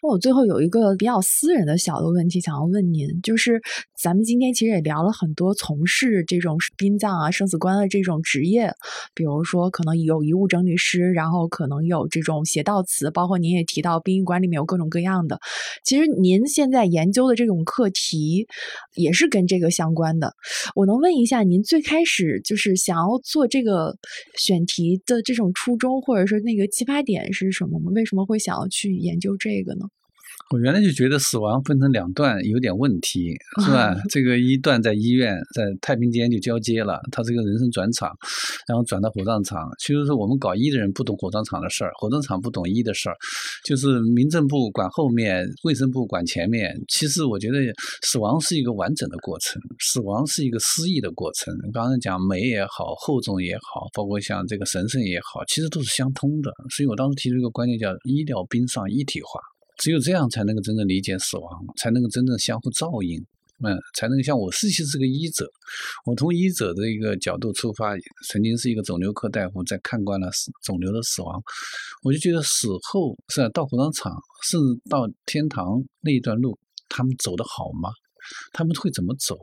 Speaker 1: 那我最后有一个比较私人的小的问题想要问您，就是咱们今天其实也聊了很多从事这种殡葬啊、生死观的这种职业，比如说可能有遗物整理师，然后可能有这种写悼词，包括您也提到殡仪馆里面有各种各样的。其实您现在研究的这种。课题也是跟这个相关的。我能问一下，您最开始就是想要做这个选题的这种初衷，或者说那个启发点是什么吗？为什么会想要去研究这个呢？
Speaker 2: 我原来就觉得死亡分成两段有点问题，是吧？这个一段在医院，在太平间就交接了，他这个人生转场，然后转到火葬场。其实是我们搞医的人不懂火葬场的事儿，火葬场不懂医的事儿，就是民政部管后面，卫生部管前面。其实我觉得死亡是一个完整的过程，死亡是一个失意的过程。刚才讲美也好，厚重也好，包括像这个神圣也好，其实都是相通的。所以我当时提出一个观念，叫医疗殡丧一体化。只有这样才能够真正理解死亡，才能够真正相互照应，嗯，才能像我实际是个医者，我从医者的一个角度出发，曾经是一个肿瘤科大夫，在看惯了肿瘤的死亡，我就觉得死后是到火葬场，甚至到天堂那一段路，他们走得好吗？他们会怎么走？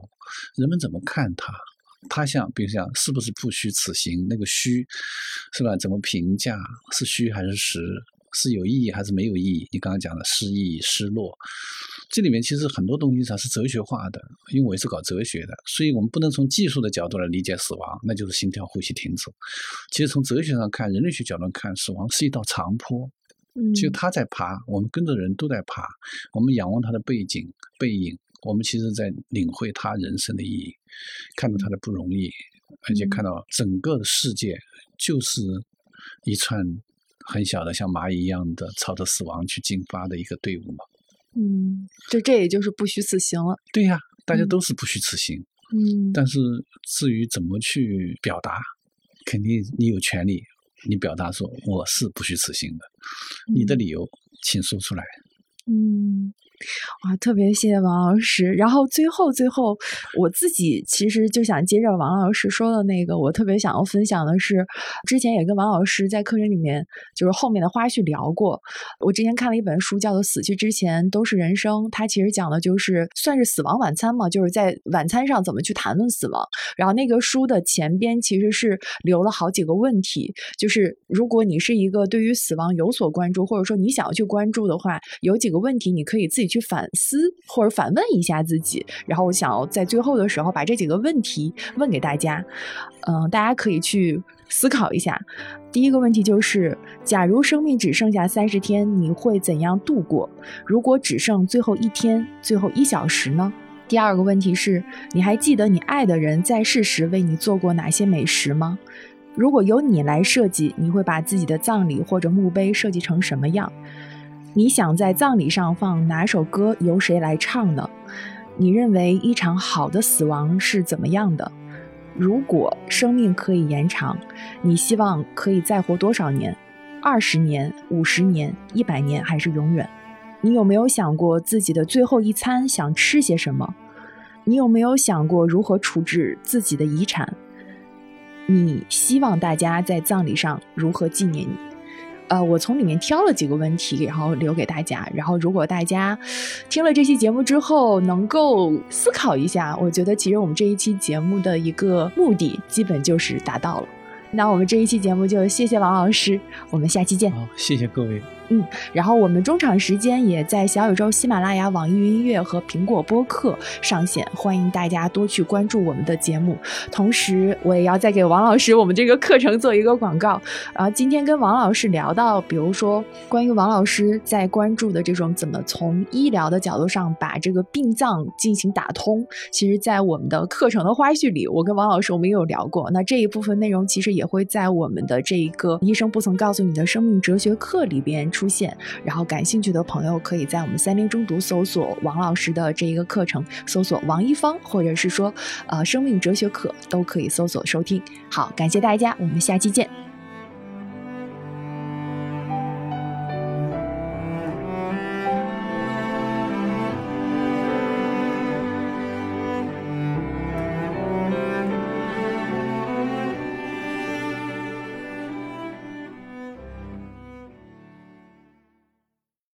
Speaker 2: 人们怎么看他？他像，比如像，是不是不虚此行？那个虚，是吧？怎么评价？是虚还是实？是有意义还是没有意义？你刚刚讲的失意、失落，这里面其实很多东西它是哲学化的。因为我也是搞哲学的，所以我们不能从技术的角度来理解死亡，那就是心跳、呼吸停止。其实从哲学上看，人类学角度看，死亡是一道长坡，就他在爬，我们跟着人都在爬，我们仰望他的背景、背影，我们其实在领会他人生的意义，看到他的不容易，而且看到整个的世界就是一串。很小的，像蚂蚁一样的朝着死亡去进发的一个队伍嘛。
Speaker 1: 嗯，就这也就是不虚此行了。
Speaker 2: 对呀，大家都是不虚此行。
Speaker 1: 嗯，
Speaker 2: 但是至于怎么去表达，肯定你有权利，你表达说我是不虚此行的，你的理由请说出来。
Speaker 1: 嗯。哇，特别谢谢王老师。然后最后最后，我自己其实就想接着王老师说的那个，我特别想要分享的是，之前也跟王老师在课程里面就是后面的花絮聊过。我之前看了一本书，叫做《死去之前都是人生》，它其实讲的就是算是死亡晚餐嘛，就是在晚餐上怎么去谈论死亡。然后那个书的前边其实是留了好几个问题，就是如果你是一个对于死亡有所关注，或者说你想要去关注的话，有几个问题你可以自己去。去反思或者反问一下自己，然后我想要在最后的时候把这几个问题问给大家，嗯，大家可以去思考一下。第一个问题就是：假如生命只剩下三十天，你会怎样度过？如果只剩最后一天、最后一小时呢？第二个问题是：你还记得你爱的人在世时为你做过哪些美食吗？如果由你来设计，你会把自己的葬礼或者墓碑设计成什么样？你想在葬礼上放哪首歌？由谁来唱呢？你认为一场好的死亡是怎么样的？如果生命可以延长，你希望可以再活多少年？二十年、五十年、一百年，还是永远？你有没有想过自己的最后一餐想吃些什么？你有没有想过如何处置自己的遗产？你希望大家在葬礼上如何纪念你？呃，我从里面挑了几个问题，然后留给大家。然后，如果大家听了这期节目之后能够思考一下，我觉得其实我们这一期节目的一个目的基本就是达到了。那我们这一期节目就谢谢王老师，我们下期见。
Speaker 2: 好，谢谢各位。
Speaker 1: 嗯，然后我们中场时间也在小宇宙、喜马拉雅、网易云音乐和苹果播客上线，欢迎大家多去关注我们的节目。同时，我也要再给王老师我们这个课程做一个广告。啊，今天跟王老师聊到，比如说关于王老师在关注的这种怎么从医疗的角度上把这个病脏进行打通，其实，在我们的课程的花絮里，我跟王老师我们也有聊过。那这一部分内容其实也会在我们的这一个医生不曾告诉你的生命哲学课里边。出现，然后感兴趣的朋友可以在我们三联中读搜索王老师的这一个课程，搜索王一方，或者是说呃生命哲学课都可以搜索收听。好，感谢大家，我们下期见。